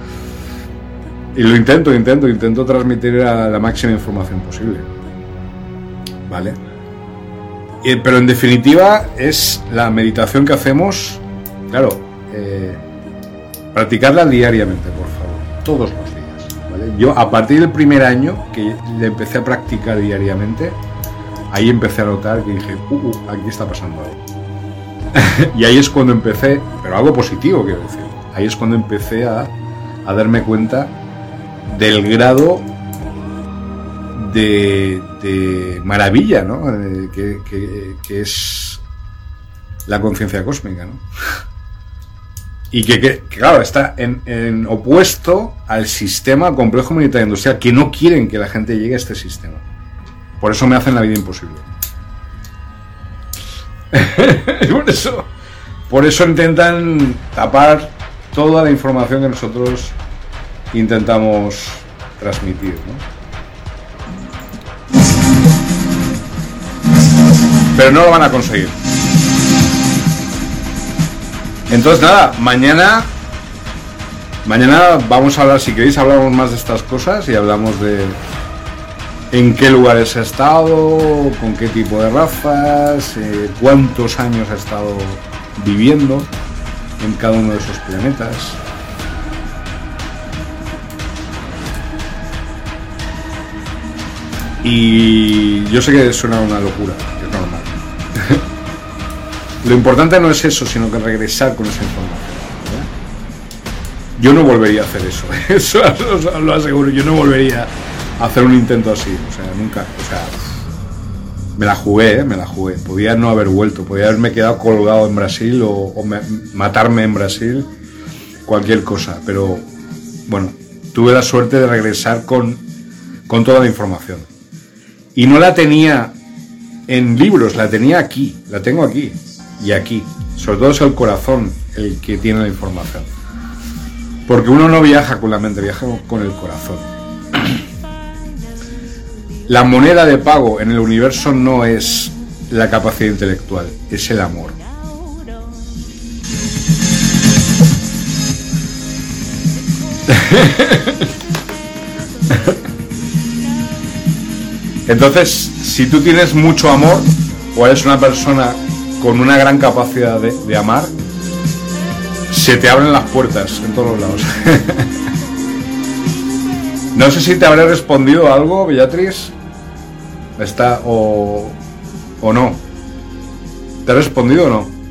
Y lo intento, intento, intento transmitir la, máxima información posible. ¿Vale? Pero en definitiva es la meditación que hacemos, claro, eh, practicarla diariamente, por favor, todos los días. ¿vale? Yo a partir del primer año que le empecé a practicar diariamente, ahí empecé a notar que dije, uh, uh, aquí está pasando algo. y ahí es cuando empecé, pero algo positivo quiero decir, ahí es cuando empecé a, a darme cuenta del grado de, maravilla ¿no? Eh, que, es la conciencia cósmica. ¿no? Y que, claro, está en, en opuesto al sistema complejo militar industrial, que no quieren que la gente llegue a este sistema. Por eso me hacen la vida imposible. por, eso, por eso intentan tapar toda la información que nosotros intentamos transmitir. ¿no? Pero no lo van a conseguir. Entonces nada, mañana mañana vamos a hablar, si queréis hablamos más de estas cosas y hablamos de en qué lugares he estado, con qué tipo de razas, eh, cuántos años he estado viviendo en cada uno de esos planetas. Y yo sé que suena una locura, que es normal. Lo importante no es eso, sino que regresar con esa información. Yo no volvería a hacer eso, eso lo aseguro, yo no volvería a hacer un intento así, o sea, nunca, o sea, me la jugué, ¿eh? me la jugué, podía no haber vuelto, podía haberme quedado colgado en Brasil o, o me- matarme en Brasil, cualquier cosa, pero bueno, tuve la suerte de regresar con, con toda la información. Y no la tenía en libros, la tenía aquí, la tengo aquí y aquí. Sobre todo es el corazón el que tiene la información. Porque uno no viaja con la mente, viaja con el corazón. La moneda de pago en el universo no es la capacidad intelectual, es el amor. Entonces, si tú tienes mucho amor o eres una persona con una gran capacidad de, de amar, se te abren las puertas en todos los lados. no sé si te habré respondido algo, Beatriz. Está o, o no. ¿Te he respondido o no?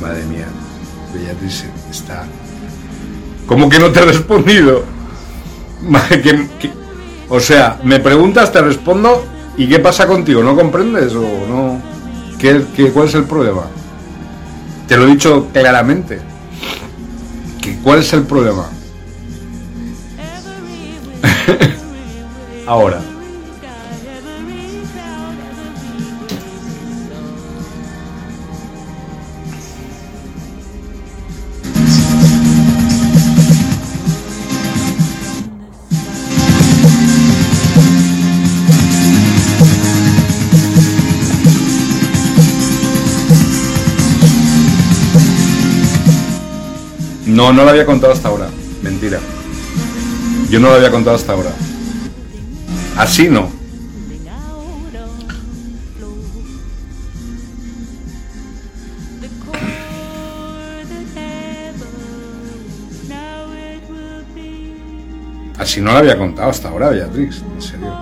Madre mía, Beatriz. ¿Cómo que no te he respondido? O sea, me preguntas, te respondo, ¿y qué pasa contigo? ¿No comprendes o no? ¿Qué, qué, cuál es el problema? Te lo he dicho claramente. ¿Que ¿Cuál es el problema? Ahora. No, no lo había contado hasta ahora. Mentira. Yo no lo había contado hasta ahora. Así no. Así no lo había contado hasta ahora, Beatriz. En serio.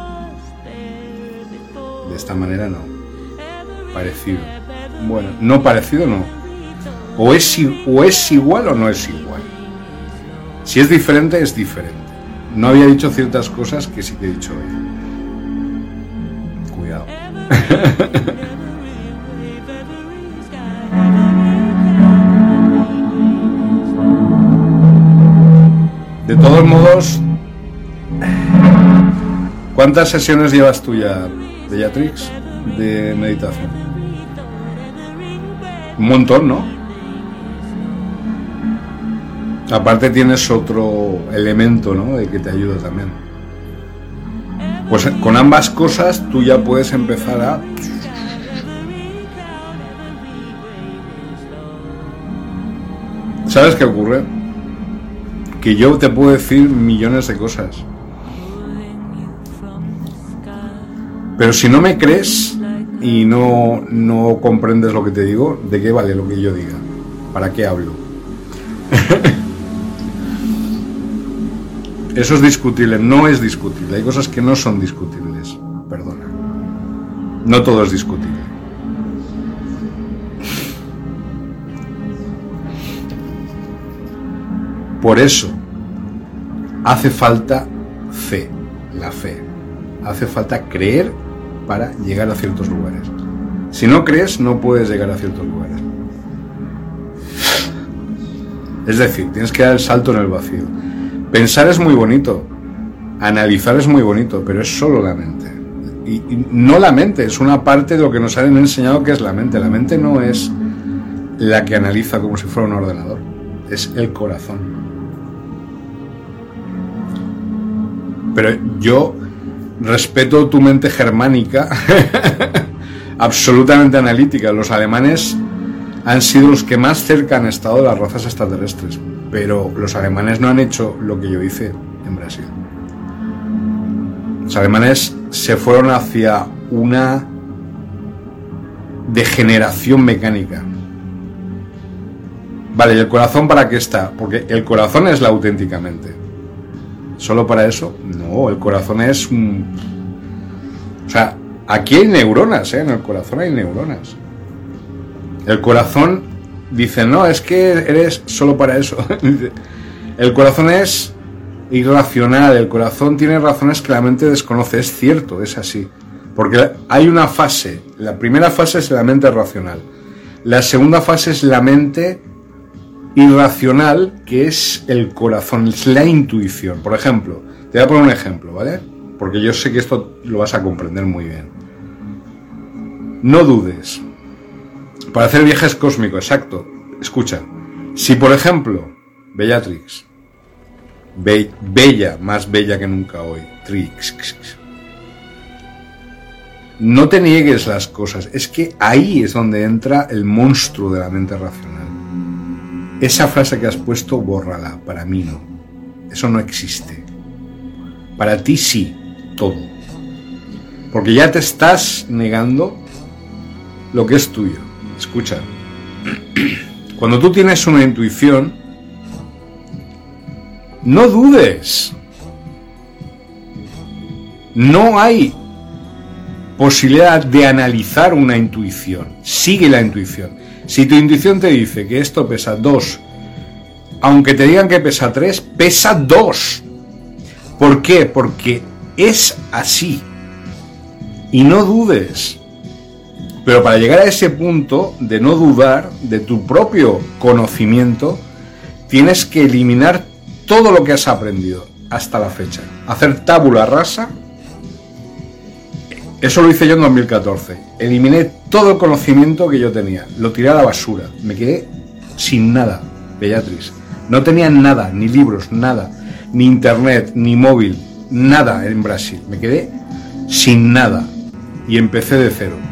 De esta manera no. Parecido. Bueno, no parecido no. O es, o es igual o no es igual. Si es diferente, es diferente. No había dicho ciertas cosas que sí que he dicho hoy. Cuidado. De todos modos, ¿cuántas sesiones llevas tú ya, Beatrix, de meditación? Un montón, ¿no? Aparte tienes otro elemento, ¿no? De que te ayuda también. Pues con ambas cosas tú ya puedes empezar a... ¿Sabes qué ocurre? Que yo te puedo decir millones de cosas. Pero si no me crees, y no, no comprendes lo que te digo, ¿de qué vale lo que yo diga? ¿Para qué hablo? Eso es discutible, no es discutible. Hay cosas que no son discutibles. Perdona. No todo es discutible. Por eso hace falta fe, la fe. Hace falta creer para llegar a ciertos lugares. Si no crees, no puedes llegar a ciertos lugares. Es decir, tienes que dar el salto en el vacío. Pensar es muy bonito, analizar es muy bonito, pero es solo la mente. Y, no la mente, es una parte de lo que nos han enseñado que es la mente. La mente no es la que analiza como si fuera un ordenador, es el corazón. Pero yo respeto tu mente germánica, absolutamente analítica. Los alemanes han sido los que más cerca han estado de las razas extraterrestres, pero los alemanes no han hecho lo que yo hice en Brasil. Los alemanes se fueron hacia una degeneración mecánica. Vale, ¿y el corazón para qué está? Porque el corazón es la auténtica mente. ¿Solo para eso? No, el corazón es un... O sea, aquí hay neuronas, ¿eh? En el corazón hay neuronas. El corazón dice, no, es que eres solo para eso. el corazón es irracional, el corazón tiene razones que la mente desconoce, es cierto, es así. Porque hay una fase, la primera fase es la mente racional, la segunda fase es la mente irracional, que es el corazón, es la intuición. Por ejemplo, te voy a poner un ejemplo, ¿vale? Porque yo sé que esto lo vas a comprender muy bien. No dudes. Para hacer viajes cósmicos, exacto. Escucha, si por ejemplo, Bellatrix, be- bella, más bella que nunca hoy, Trix, no te niegues las cosas, es que ahí es donde entra el monstruo de la mente racional. Esa frase que has puesto, bórrala, para mí no. Eso no existe. Para ti sí, todo. Porque ya te estás negando lo que es tuyo. Escucha, cuando tú tienes una intuición, no dudes. No hay posibilidad de analizar una intuición. Sigue la intuición. Si tu intuición te dice que esto pesa 2, aunque te digan que pesa 3, pesa 2. ¿Por qué? Porque es así. Y no dudes. Pero para llegar a ese punto de no dudar de tu propio conocimiento, tienes que eliminar todo lo que has aprendido hasta la fecha. Hacer tábula rasa. Eso lo hice yo en 2014. Eliminé todo el conocimiento que yo tenía. Lo tiré a la basura. Me quedé sin nada, Beatriz. No tenía nada, ni libros, nada. Ni internet, ni móvil, nada en Brasil. Me quedé sin nada. Y empecé de cero.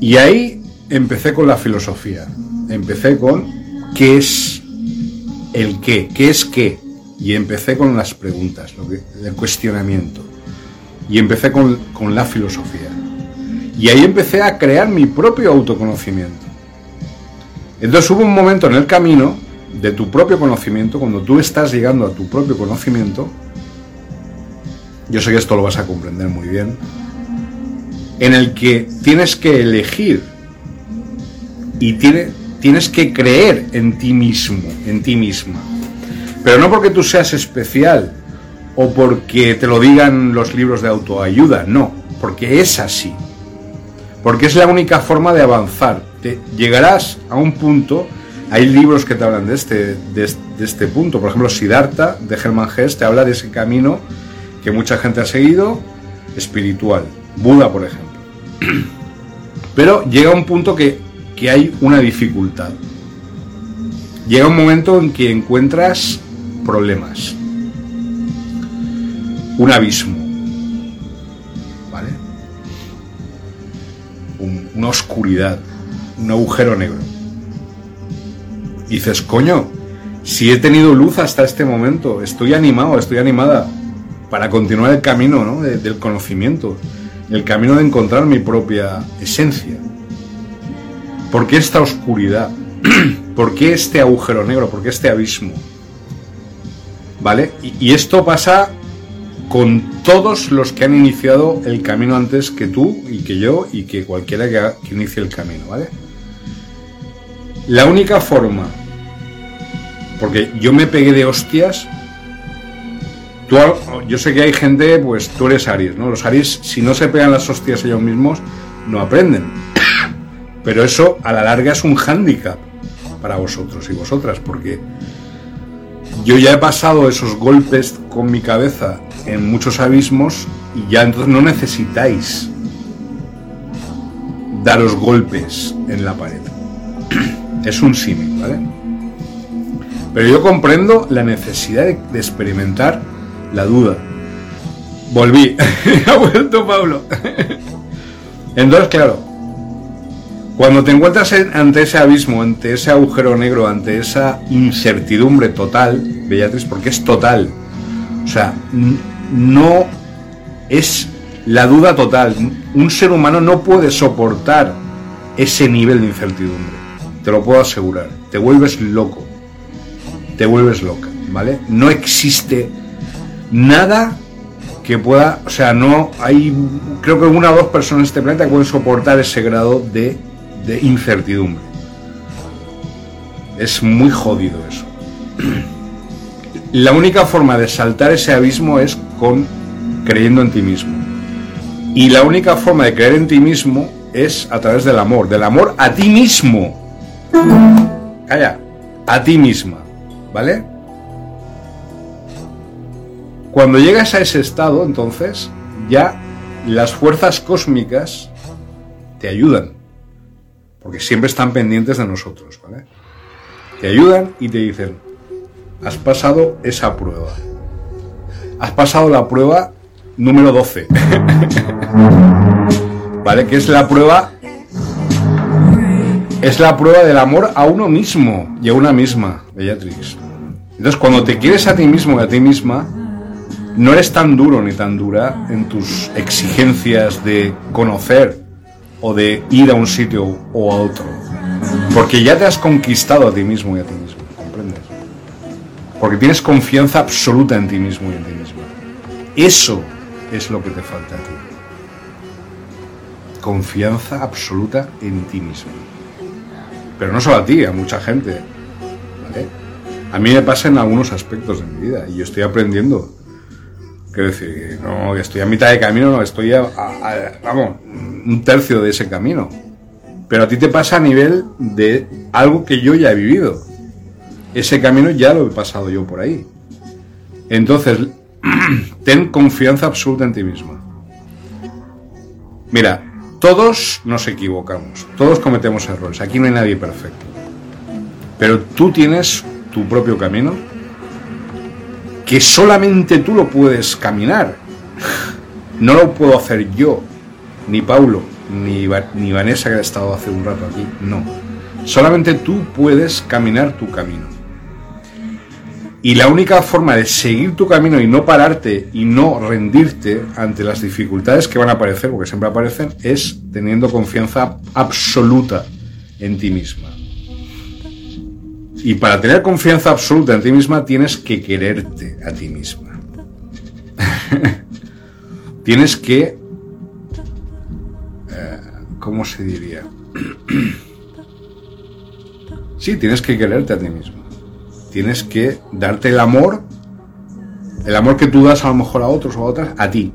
Y ahí empecé con la filosofía. Empecé con qué es el qué, qué es qué. Y empecé con las preguntas, lo que- el cuestionamiento. Y empecé con, con la filosofía. Y ahí empecé a crear mi propio autoconocimiento. Entonces hubo un momento en el camino de tu propio conocimiento, cuando tú estás llegando a tu propio conocimiento, yo sé que esto lo vas a comprender muy bien, en el que tienes que elegir y tiene- tienes que creer en ti mismo, en ti misma. Pero no porque tú seas especial o porque te lo digan los libros de autoayuda, no, porque es así. Porque es la única forma de avanzar. Te llegarás a un punto, hay libros que te hablan de este, de, es- de este punto, por ejemplo, Siddhartha de Hermann Hesse te habla de ese camino que mucha gente ha seguido, espiritual. Buda, por ejemplo. Pero llega un punto que, que hay una dificultad. Llega un momento en que encuentras problemas. Un abismo. ¿Vale? Un- una oscuridad. Un agujero negro. Y dices, coño, si he tenido luz hasta este momento, estoy animado, estoy animada para continuar el camino ¿no? de- del conocimiento. El camino de encontrar mi propia esencia. ¿Por qué esta oscuridad? ¿Por qué este agujero negro? ¿Por qué este abismo? ¿Vale? Y, esto pasa con todos los que han iniciado el camino antes que tú y que yo y que cualquiera que inicie el camino, ¿vale? La única forma, porque yo me pegué de hostias, yo sé que hay gente, pues tú eres Aries, ¿no? Los Aries, si no se pegan las hostias ellos mismos, no aprenden. Pero eso a la larga es un hándicap para vosotros y vosotras, porque yo ya he pasado esos golpes con mi cabeza en muchos abismos y ya entonces no necesitáis daros golpes en la pared. Es un símil, ¿vale? Pero yo comprendo la necesidad de experimentar la duda. Volví. ha vuelto Pablo. Entonces, claro, cuando te encuentras en- ante ese abismo, ante ese agujero negro, ante esa incertidumbre total, Beatriz, porque es total. O sea, no es la duda total. Un ser humano no puede soportar ese nivel de incertidumbre. Te lo puedo asegurar. Te vuelves loco. Te vuelves loca, ¿vale? No existe nada que pueda, o sea, no hay, creo que una o dos personas en este planeta pueden soportar ese grado de, de incertidumbre. Es muy jodido eso. La única forma de saltar ese abismo es con creyendo en ti mismo. Y la única forma de creer en ti mismo es a través del amor, del amor a ti mismo. Calla, a ti misma, ¿vale? Cuando llegas a ese estado, entonces, ya las fuerzas cósmicas te ayudan. Porque siempre están pendientes de nosotros, ¿vale? Te ayudan y te dicen, has pasado esa prueba. Has pasado la prueba número 12. ¿Vale? Que es la prueba... Es la prueba del amor a uno mismo y a una misma, Beatrix. Entonces, cuando te quieres a ti mismo y a ti misma, no eres tan duro ni tan dura en tus exigencias de conocer o de ir a un sitio o a otro. Porque ya te has conquistado a ti mismo y a ti mismo, ¿comprendes? Porque tienes confianza absoluta en ti mismo y en ti misma. Eso es lo que te falta a ti. Confianza absoluta en ti mismo. Pero no solo a ti, a mucha gente. ¿vale? A mí me pasa en algunos aspectos de mi vida y yo estoy aprendiendo. Quiero decir, no, estoy a mitad de camino, no, estoy a, a- a- vamos, un tercio de ese camino. Pero a ti te pasa a nivel de algo que yo ya he vivido. Ese camino ya lo he pasado yo por ahí. Entonces, ten confianza absoluta en ti misma. Mira, todos nos equivocamos, todos cometemos errores, aquí no hay nadie perfecto. Pero tú tienes tu propio camino que solamente tú lo puedes caminar. No lo puedo hacer yo, ni Paulo, ni, Va- ni Vanessa que ha estado hace un rato aquí. No. Solamente tú puedes caminar tu camino. Y la única forma de seguir tu camino y no pararte y no rendirte ante las dificultades que van a aparecer, porque siempre aparecen, es teniendo confianza absoluta en ti misma. Y para tener confianza absoluta en ti misma tienes que quererte a ti misma. tienes que... eh, ¿Cómo se diría? sí, tienes que quererte a ti misma. Tienes que darte el amor, el amor que tú das a lo mejor a otros o a otras, a ti.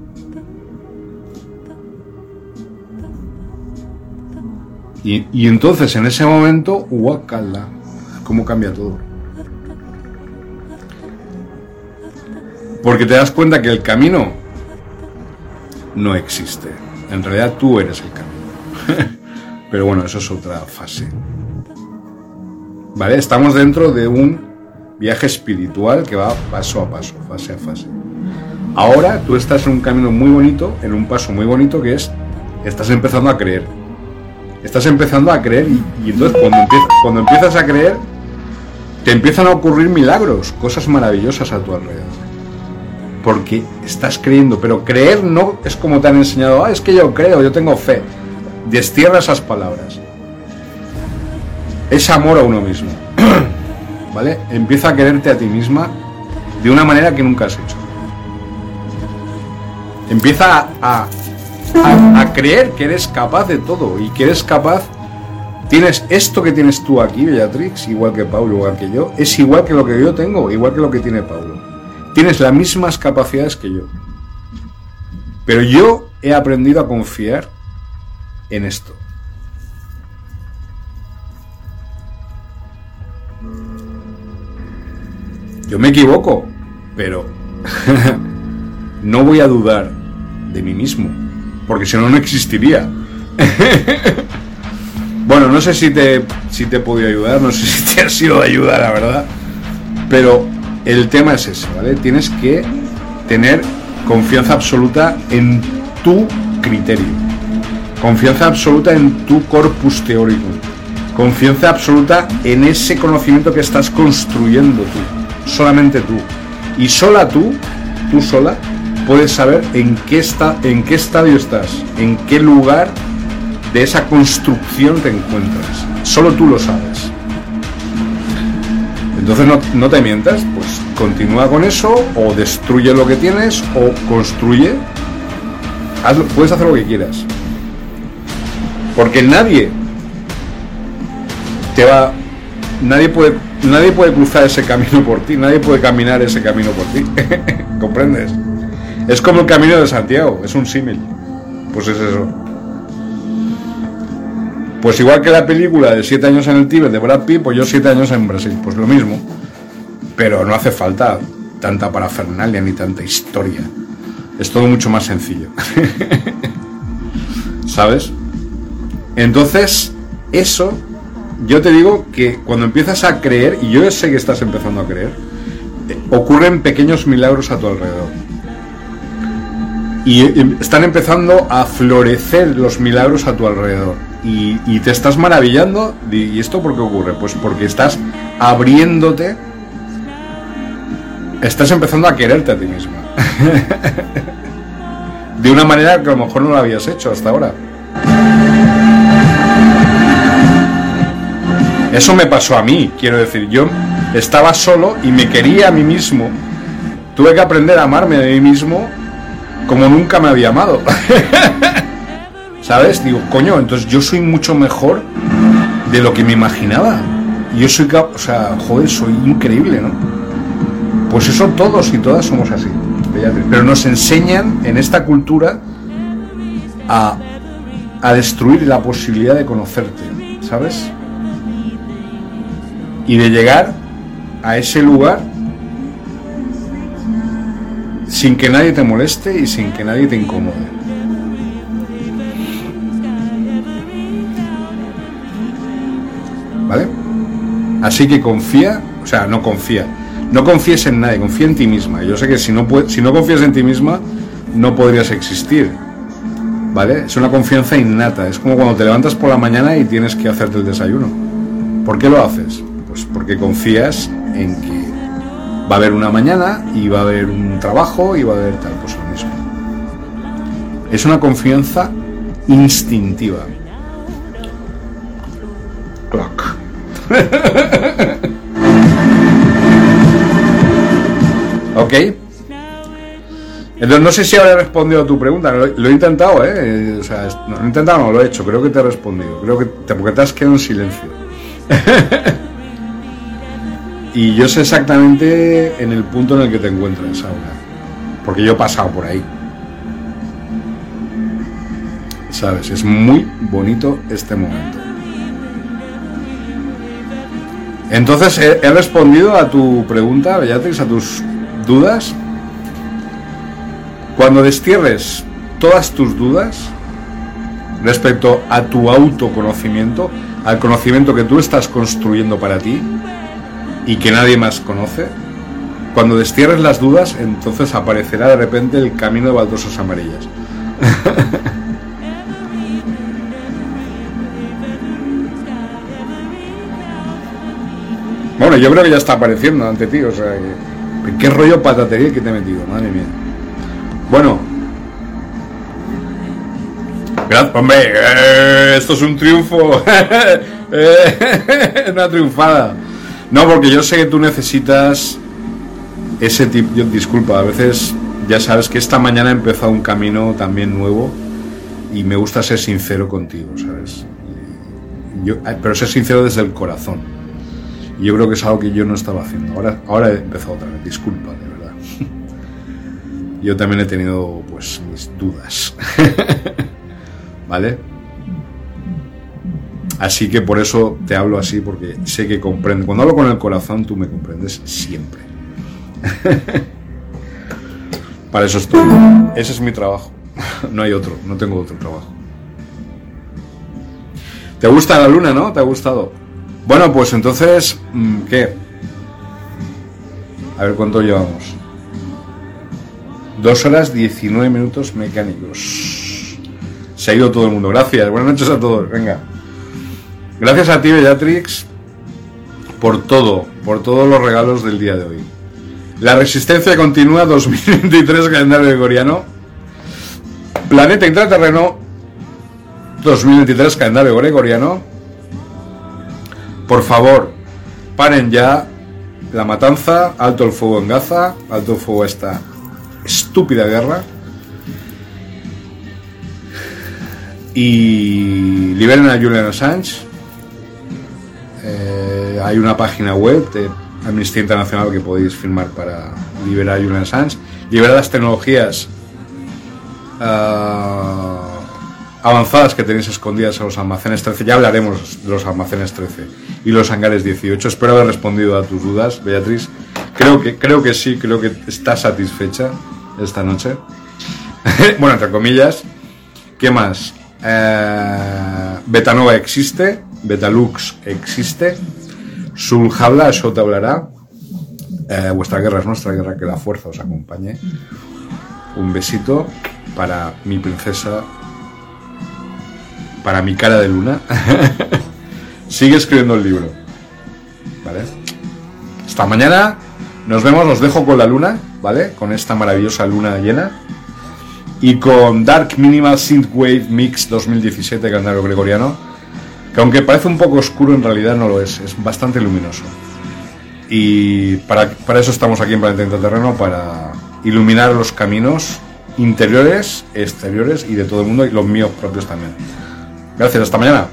Y, y entonces en ese momento, guacala, cómo cambia todo. Porque te das cuenta que el camino no existe. En realidad tú eres el camino. Pero bueno, eso es otra fase. ¿Vale? Estamos dentro de un viaje espiritual que va paso a paso, fase a fase. Ahora tú estás en un camino muy bonito, en un paso muy bonito que es, estás empezando a creer. Estás empezando a creer y, entonces cuando empiezas a creer, te empiezan a ocurrir milagros, cosas maravillosas a tu alrededor. porque estás creyendo, pero creer no es como te han enseñado, ah, es que yo creo, yo tengo fe. Destierra esas palabras. Es amor a uno mismo. ¿Vale? Empieza a quererte a ti misma de una manera que nunca has hecho. Empieza a, a, a creer que eres capaz de todo y que eres capaz Tienes esto que tienes tú aquí, Beatrix, igual que Paulo, igual que yo, es igual que lo que yo tengo, igual que lo que tiene Paulo. Tienes las mismas capacidades que yo. Pero yo he aprendido a confiar en esto. Yo me equivoco, pero no voy a dudar de mí mismo, porque si no, no existiría. bueno, no sé si te, si te he podido ayudar, no sé si te ha sido de ayuda, la verdad, pero el tema es ese, ¿vale? Tienes que tener confianza absoluta en tu criterio, confianza absoluta en tu corpus teórico, confianza absoluta en ese conocimiento que estás construyendo tú, solamente tú. Y sola tú, tú sola, puedes saber en qué, está, en qué estadio estás, en qué lugar de esa construcción te encuentras. Solo tú lo sabes. Entonces no, no te mientas, pues continúa con eso o destruye lo que tienes o construye. Puedes hacer lo que quieras. Porque nadie te va. Nadie puede, nadie puede cruzar ese camino por ti, nadie puede caminar ese camino por ti. ¿Comprendes? Es como el camino de Santiago, es un símil. Pues es eso. Pues igual que la película de 7 años en el Tíbet de Brad Pitt, pues yo 7 años en Brasil, pues lo mismo. Pero no hace falta tanta parafernalia ni tanta historia. Es todo mucho más sencillo. ¿Sabes? Entonces, eso, yo te digo que cuando empiezas a creer, y yo sé que estás empezando a creer, eh, ocurren pequeños milagros a tu alrededor. Y están empezando a florecer los milagros a tu alrededor. Y, te estás maravillando. ¿Y esto por qué ocurre? Pues porque estás abriéndote. Estás empezando a quererte a ti misma. De una manera que a lo mejor no lo habías hecho hasta ahora. Eso me pasó a mí, quiero decir, yo estaba solo y me quería a mí mismo. Tuve que aprender a amarme a mí mismo como nunca me había amado. ¿Sabes? Digo, coño, entonces yo soy mucho mejor de lo que me imaginaba. Yo soy, o sea, joder, soy increíble, ¿no? Pues eso todos y todas somos así. Pero nos enseñan en esta cultura a, a destruir la posibilidad de conocerte, ¿sabes? Y de llegar a ese lugar sin que nadie te moleste y sin que nadie te incomode. ¿Vale? Así que confía, o sea, no confía. No confíes en nadie, confía en ti misma. Yo sé que si no, si no confías en ti misma, no podrías existir. ¿Vale? Es una confianza innata. Es como cuando te levantas por la mañana y tienes que hacerte el desayuno. ¿Por qué lo haces? Pues porque confías en que va a haber una mañana y va a haber un trabajo y va a haber tal, pues lo mismo. Es una confianza instintiva. Clock. ok. Entonces no sé si habré respondido a tu pregunta. Lo, he intentado, ¿eh? O sea, no, lo he intentado, no lo he hecho. Creo que te he respondido. Creo que te, porque te has quedado en silencio. Y yo sé exactamente en el punto en el que te encuentras ahora. Porque yo he pasado por ahí. ¿Sabes? Es muy bonito este momento. Entonces, ¿he, respondido a tu pregunta, Beatrix, a tus dudas? Cuando destierres todas tus dudas respecto a tu autoconocimiento, al conocimiento que tú estás construyendo para ti, y que nadie más conoce, cuando destierres las dudas, entonces aparecerá de repente el camino de baldosas amarillas. bueno, yo creo que ya está apareciendo ante ti, o sea que ¿Qué rollo patatería que te he metido? Madre mía. Bueno. Gra- Hombre, eh, esto es un triunfo. Eh, Una triunfada. No, porque yo sé que tú necesitas ese tipo. Disculpa, a veces ya sabes que esta mañana he empezado un camino también nuevo y me gusta ser sincero contigo, ¿sabes? Yo, pero ser sincero desde el corazón. Yo creo que es algo que yo no estaba haciendo. Ahora, ahora he empezado otra vez. Disculpa, de verdad. Yo también he tenido, pues, mis dudas. ¿Vale? Así que por eso te hablo así, porque sé que comprendo. Cuando hablo con el corazón, tú me comprendes siempre. Para eso estoy. Ese es mi trabajo. No hay otro, no tengo otro trabajo. ¿Te gusta la luna, no? ¿Te ha gustado? Bueno, pues entonces, mm, ¿qué? A ver cuánto llevamos. Dos horas 19 minutos mecánicos. Se ha ido todo el mundo. Gracias. Buenas noches a todos. Venga. Gracias a ti, Bellatrix, por todo, por todos los regalos del día de hoy. La resistencia continúa 2023 calendario gregoriano. Planeta intraterreno 2023 calendario gregoriano. Por favor, paren ya la matanza, alto el fuego en Gaza, alto el fuego a esta estúpida guerra. Y liberen a Julian Assange. Eh, hay una página web de Amnistía Internacional que podéis firmar para liberar a Julian Assange. Liberar las tecnologías ah, avanzadas que tenéis escondidas en los almacenes 13. Ya hablaremos de los almacenes 13 y los hangares 18. Espero haber respondido a tus dudas, Beatriz. Creo que, creo que sí, creo que está satisfecha esta noche. bueno, entre comillas. ¿Qué más? Eh, Betanova existe, Betalux existe, Sulhabla, eso te hablará. Eh, vuestra guerra es nuestra guerra, que la fuerza os acompañe. Un besito para mi princesa, para mi cara de luna. Sigue escribiendo el libro. ¿Vale? Hasta mañana. Nos vemos, os dejo con la luna, ¿vale? Con esta maravillosa luna llena. Y con Dark Minimal Synthwave Mix 2017, calendario gregoriano. Que aunque parece un poco oscuro, en realidad no lo es. Es bastante luminoso. Y para, para eso estamos aquí en Planeta Intraterreno, para iluminar los caminos interiores, exteriores y de todo el mundo, y los míos propios también. Gracias, hasta mañana.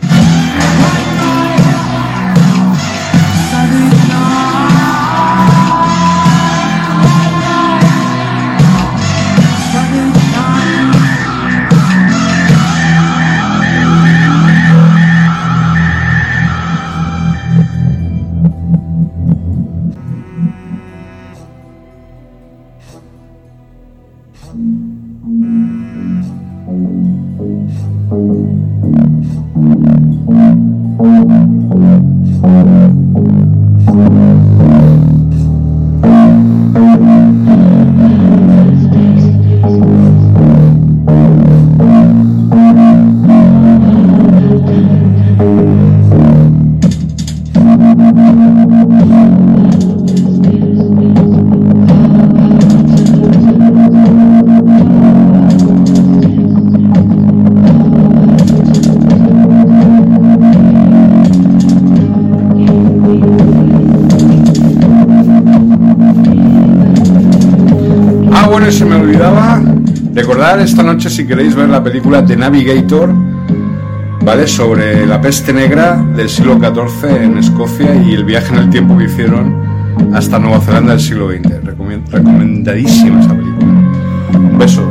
Queréis ver la película The Navigator, ¿vale? Sobre la peste negra del siglo XIV en Escocia y el viaje en el tiempo que hicieron hasta Nueva Zelanda del siglo XX. Recomen- recomendadísima esa película. Un beso.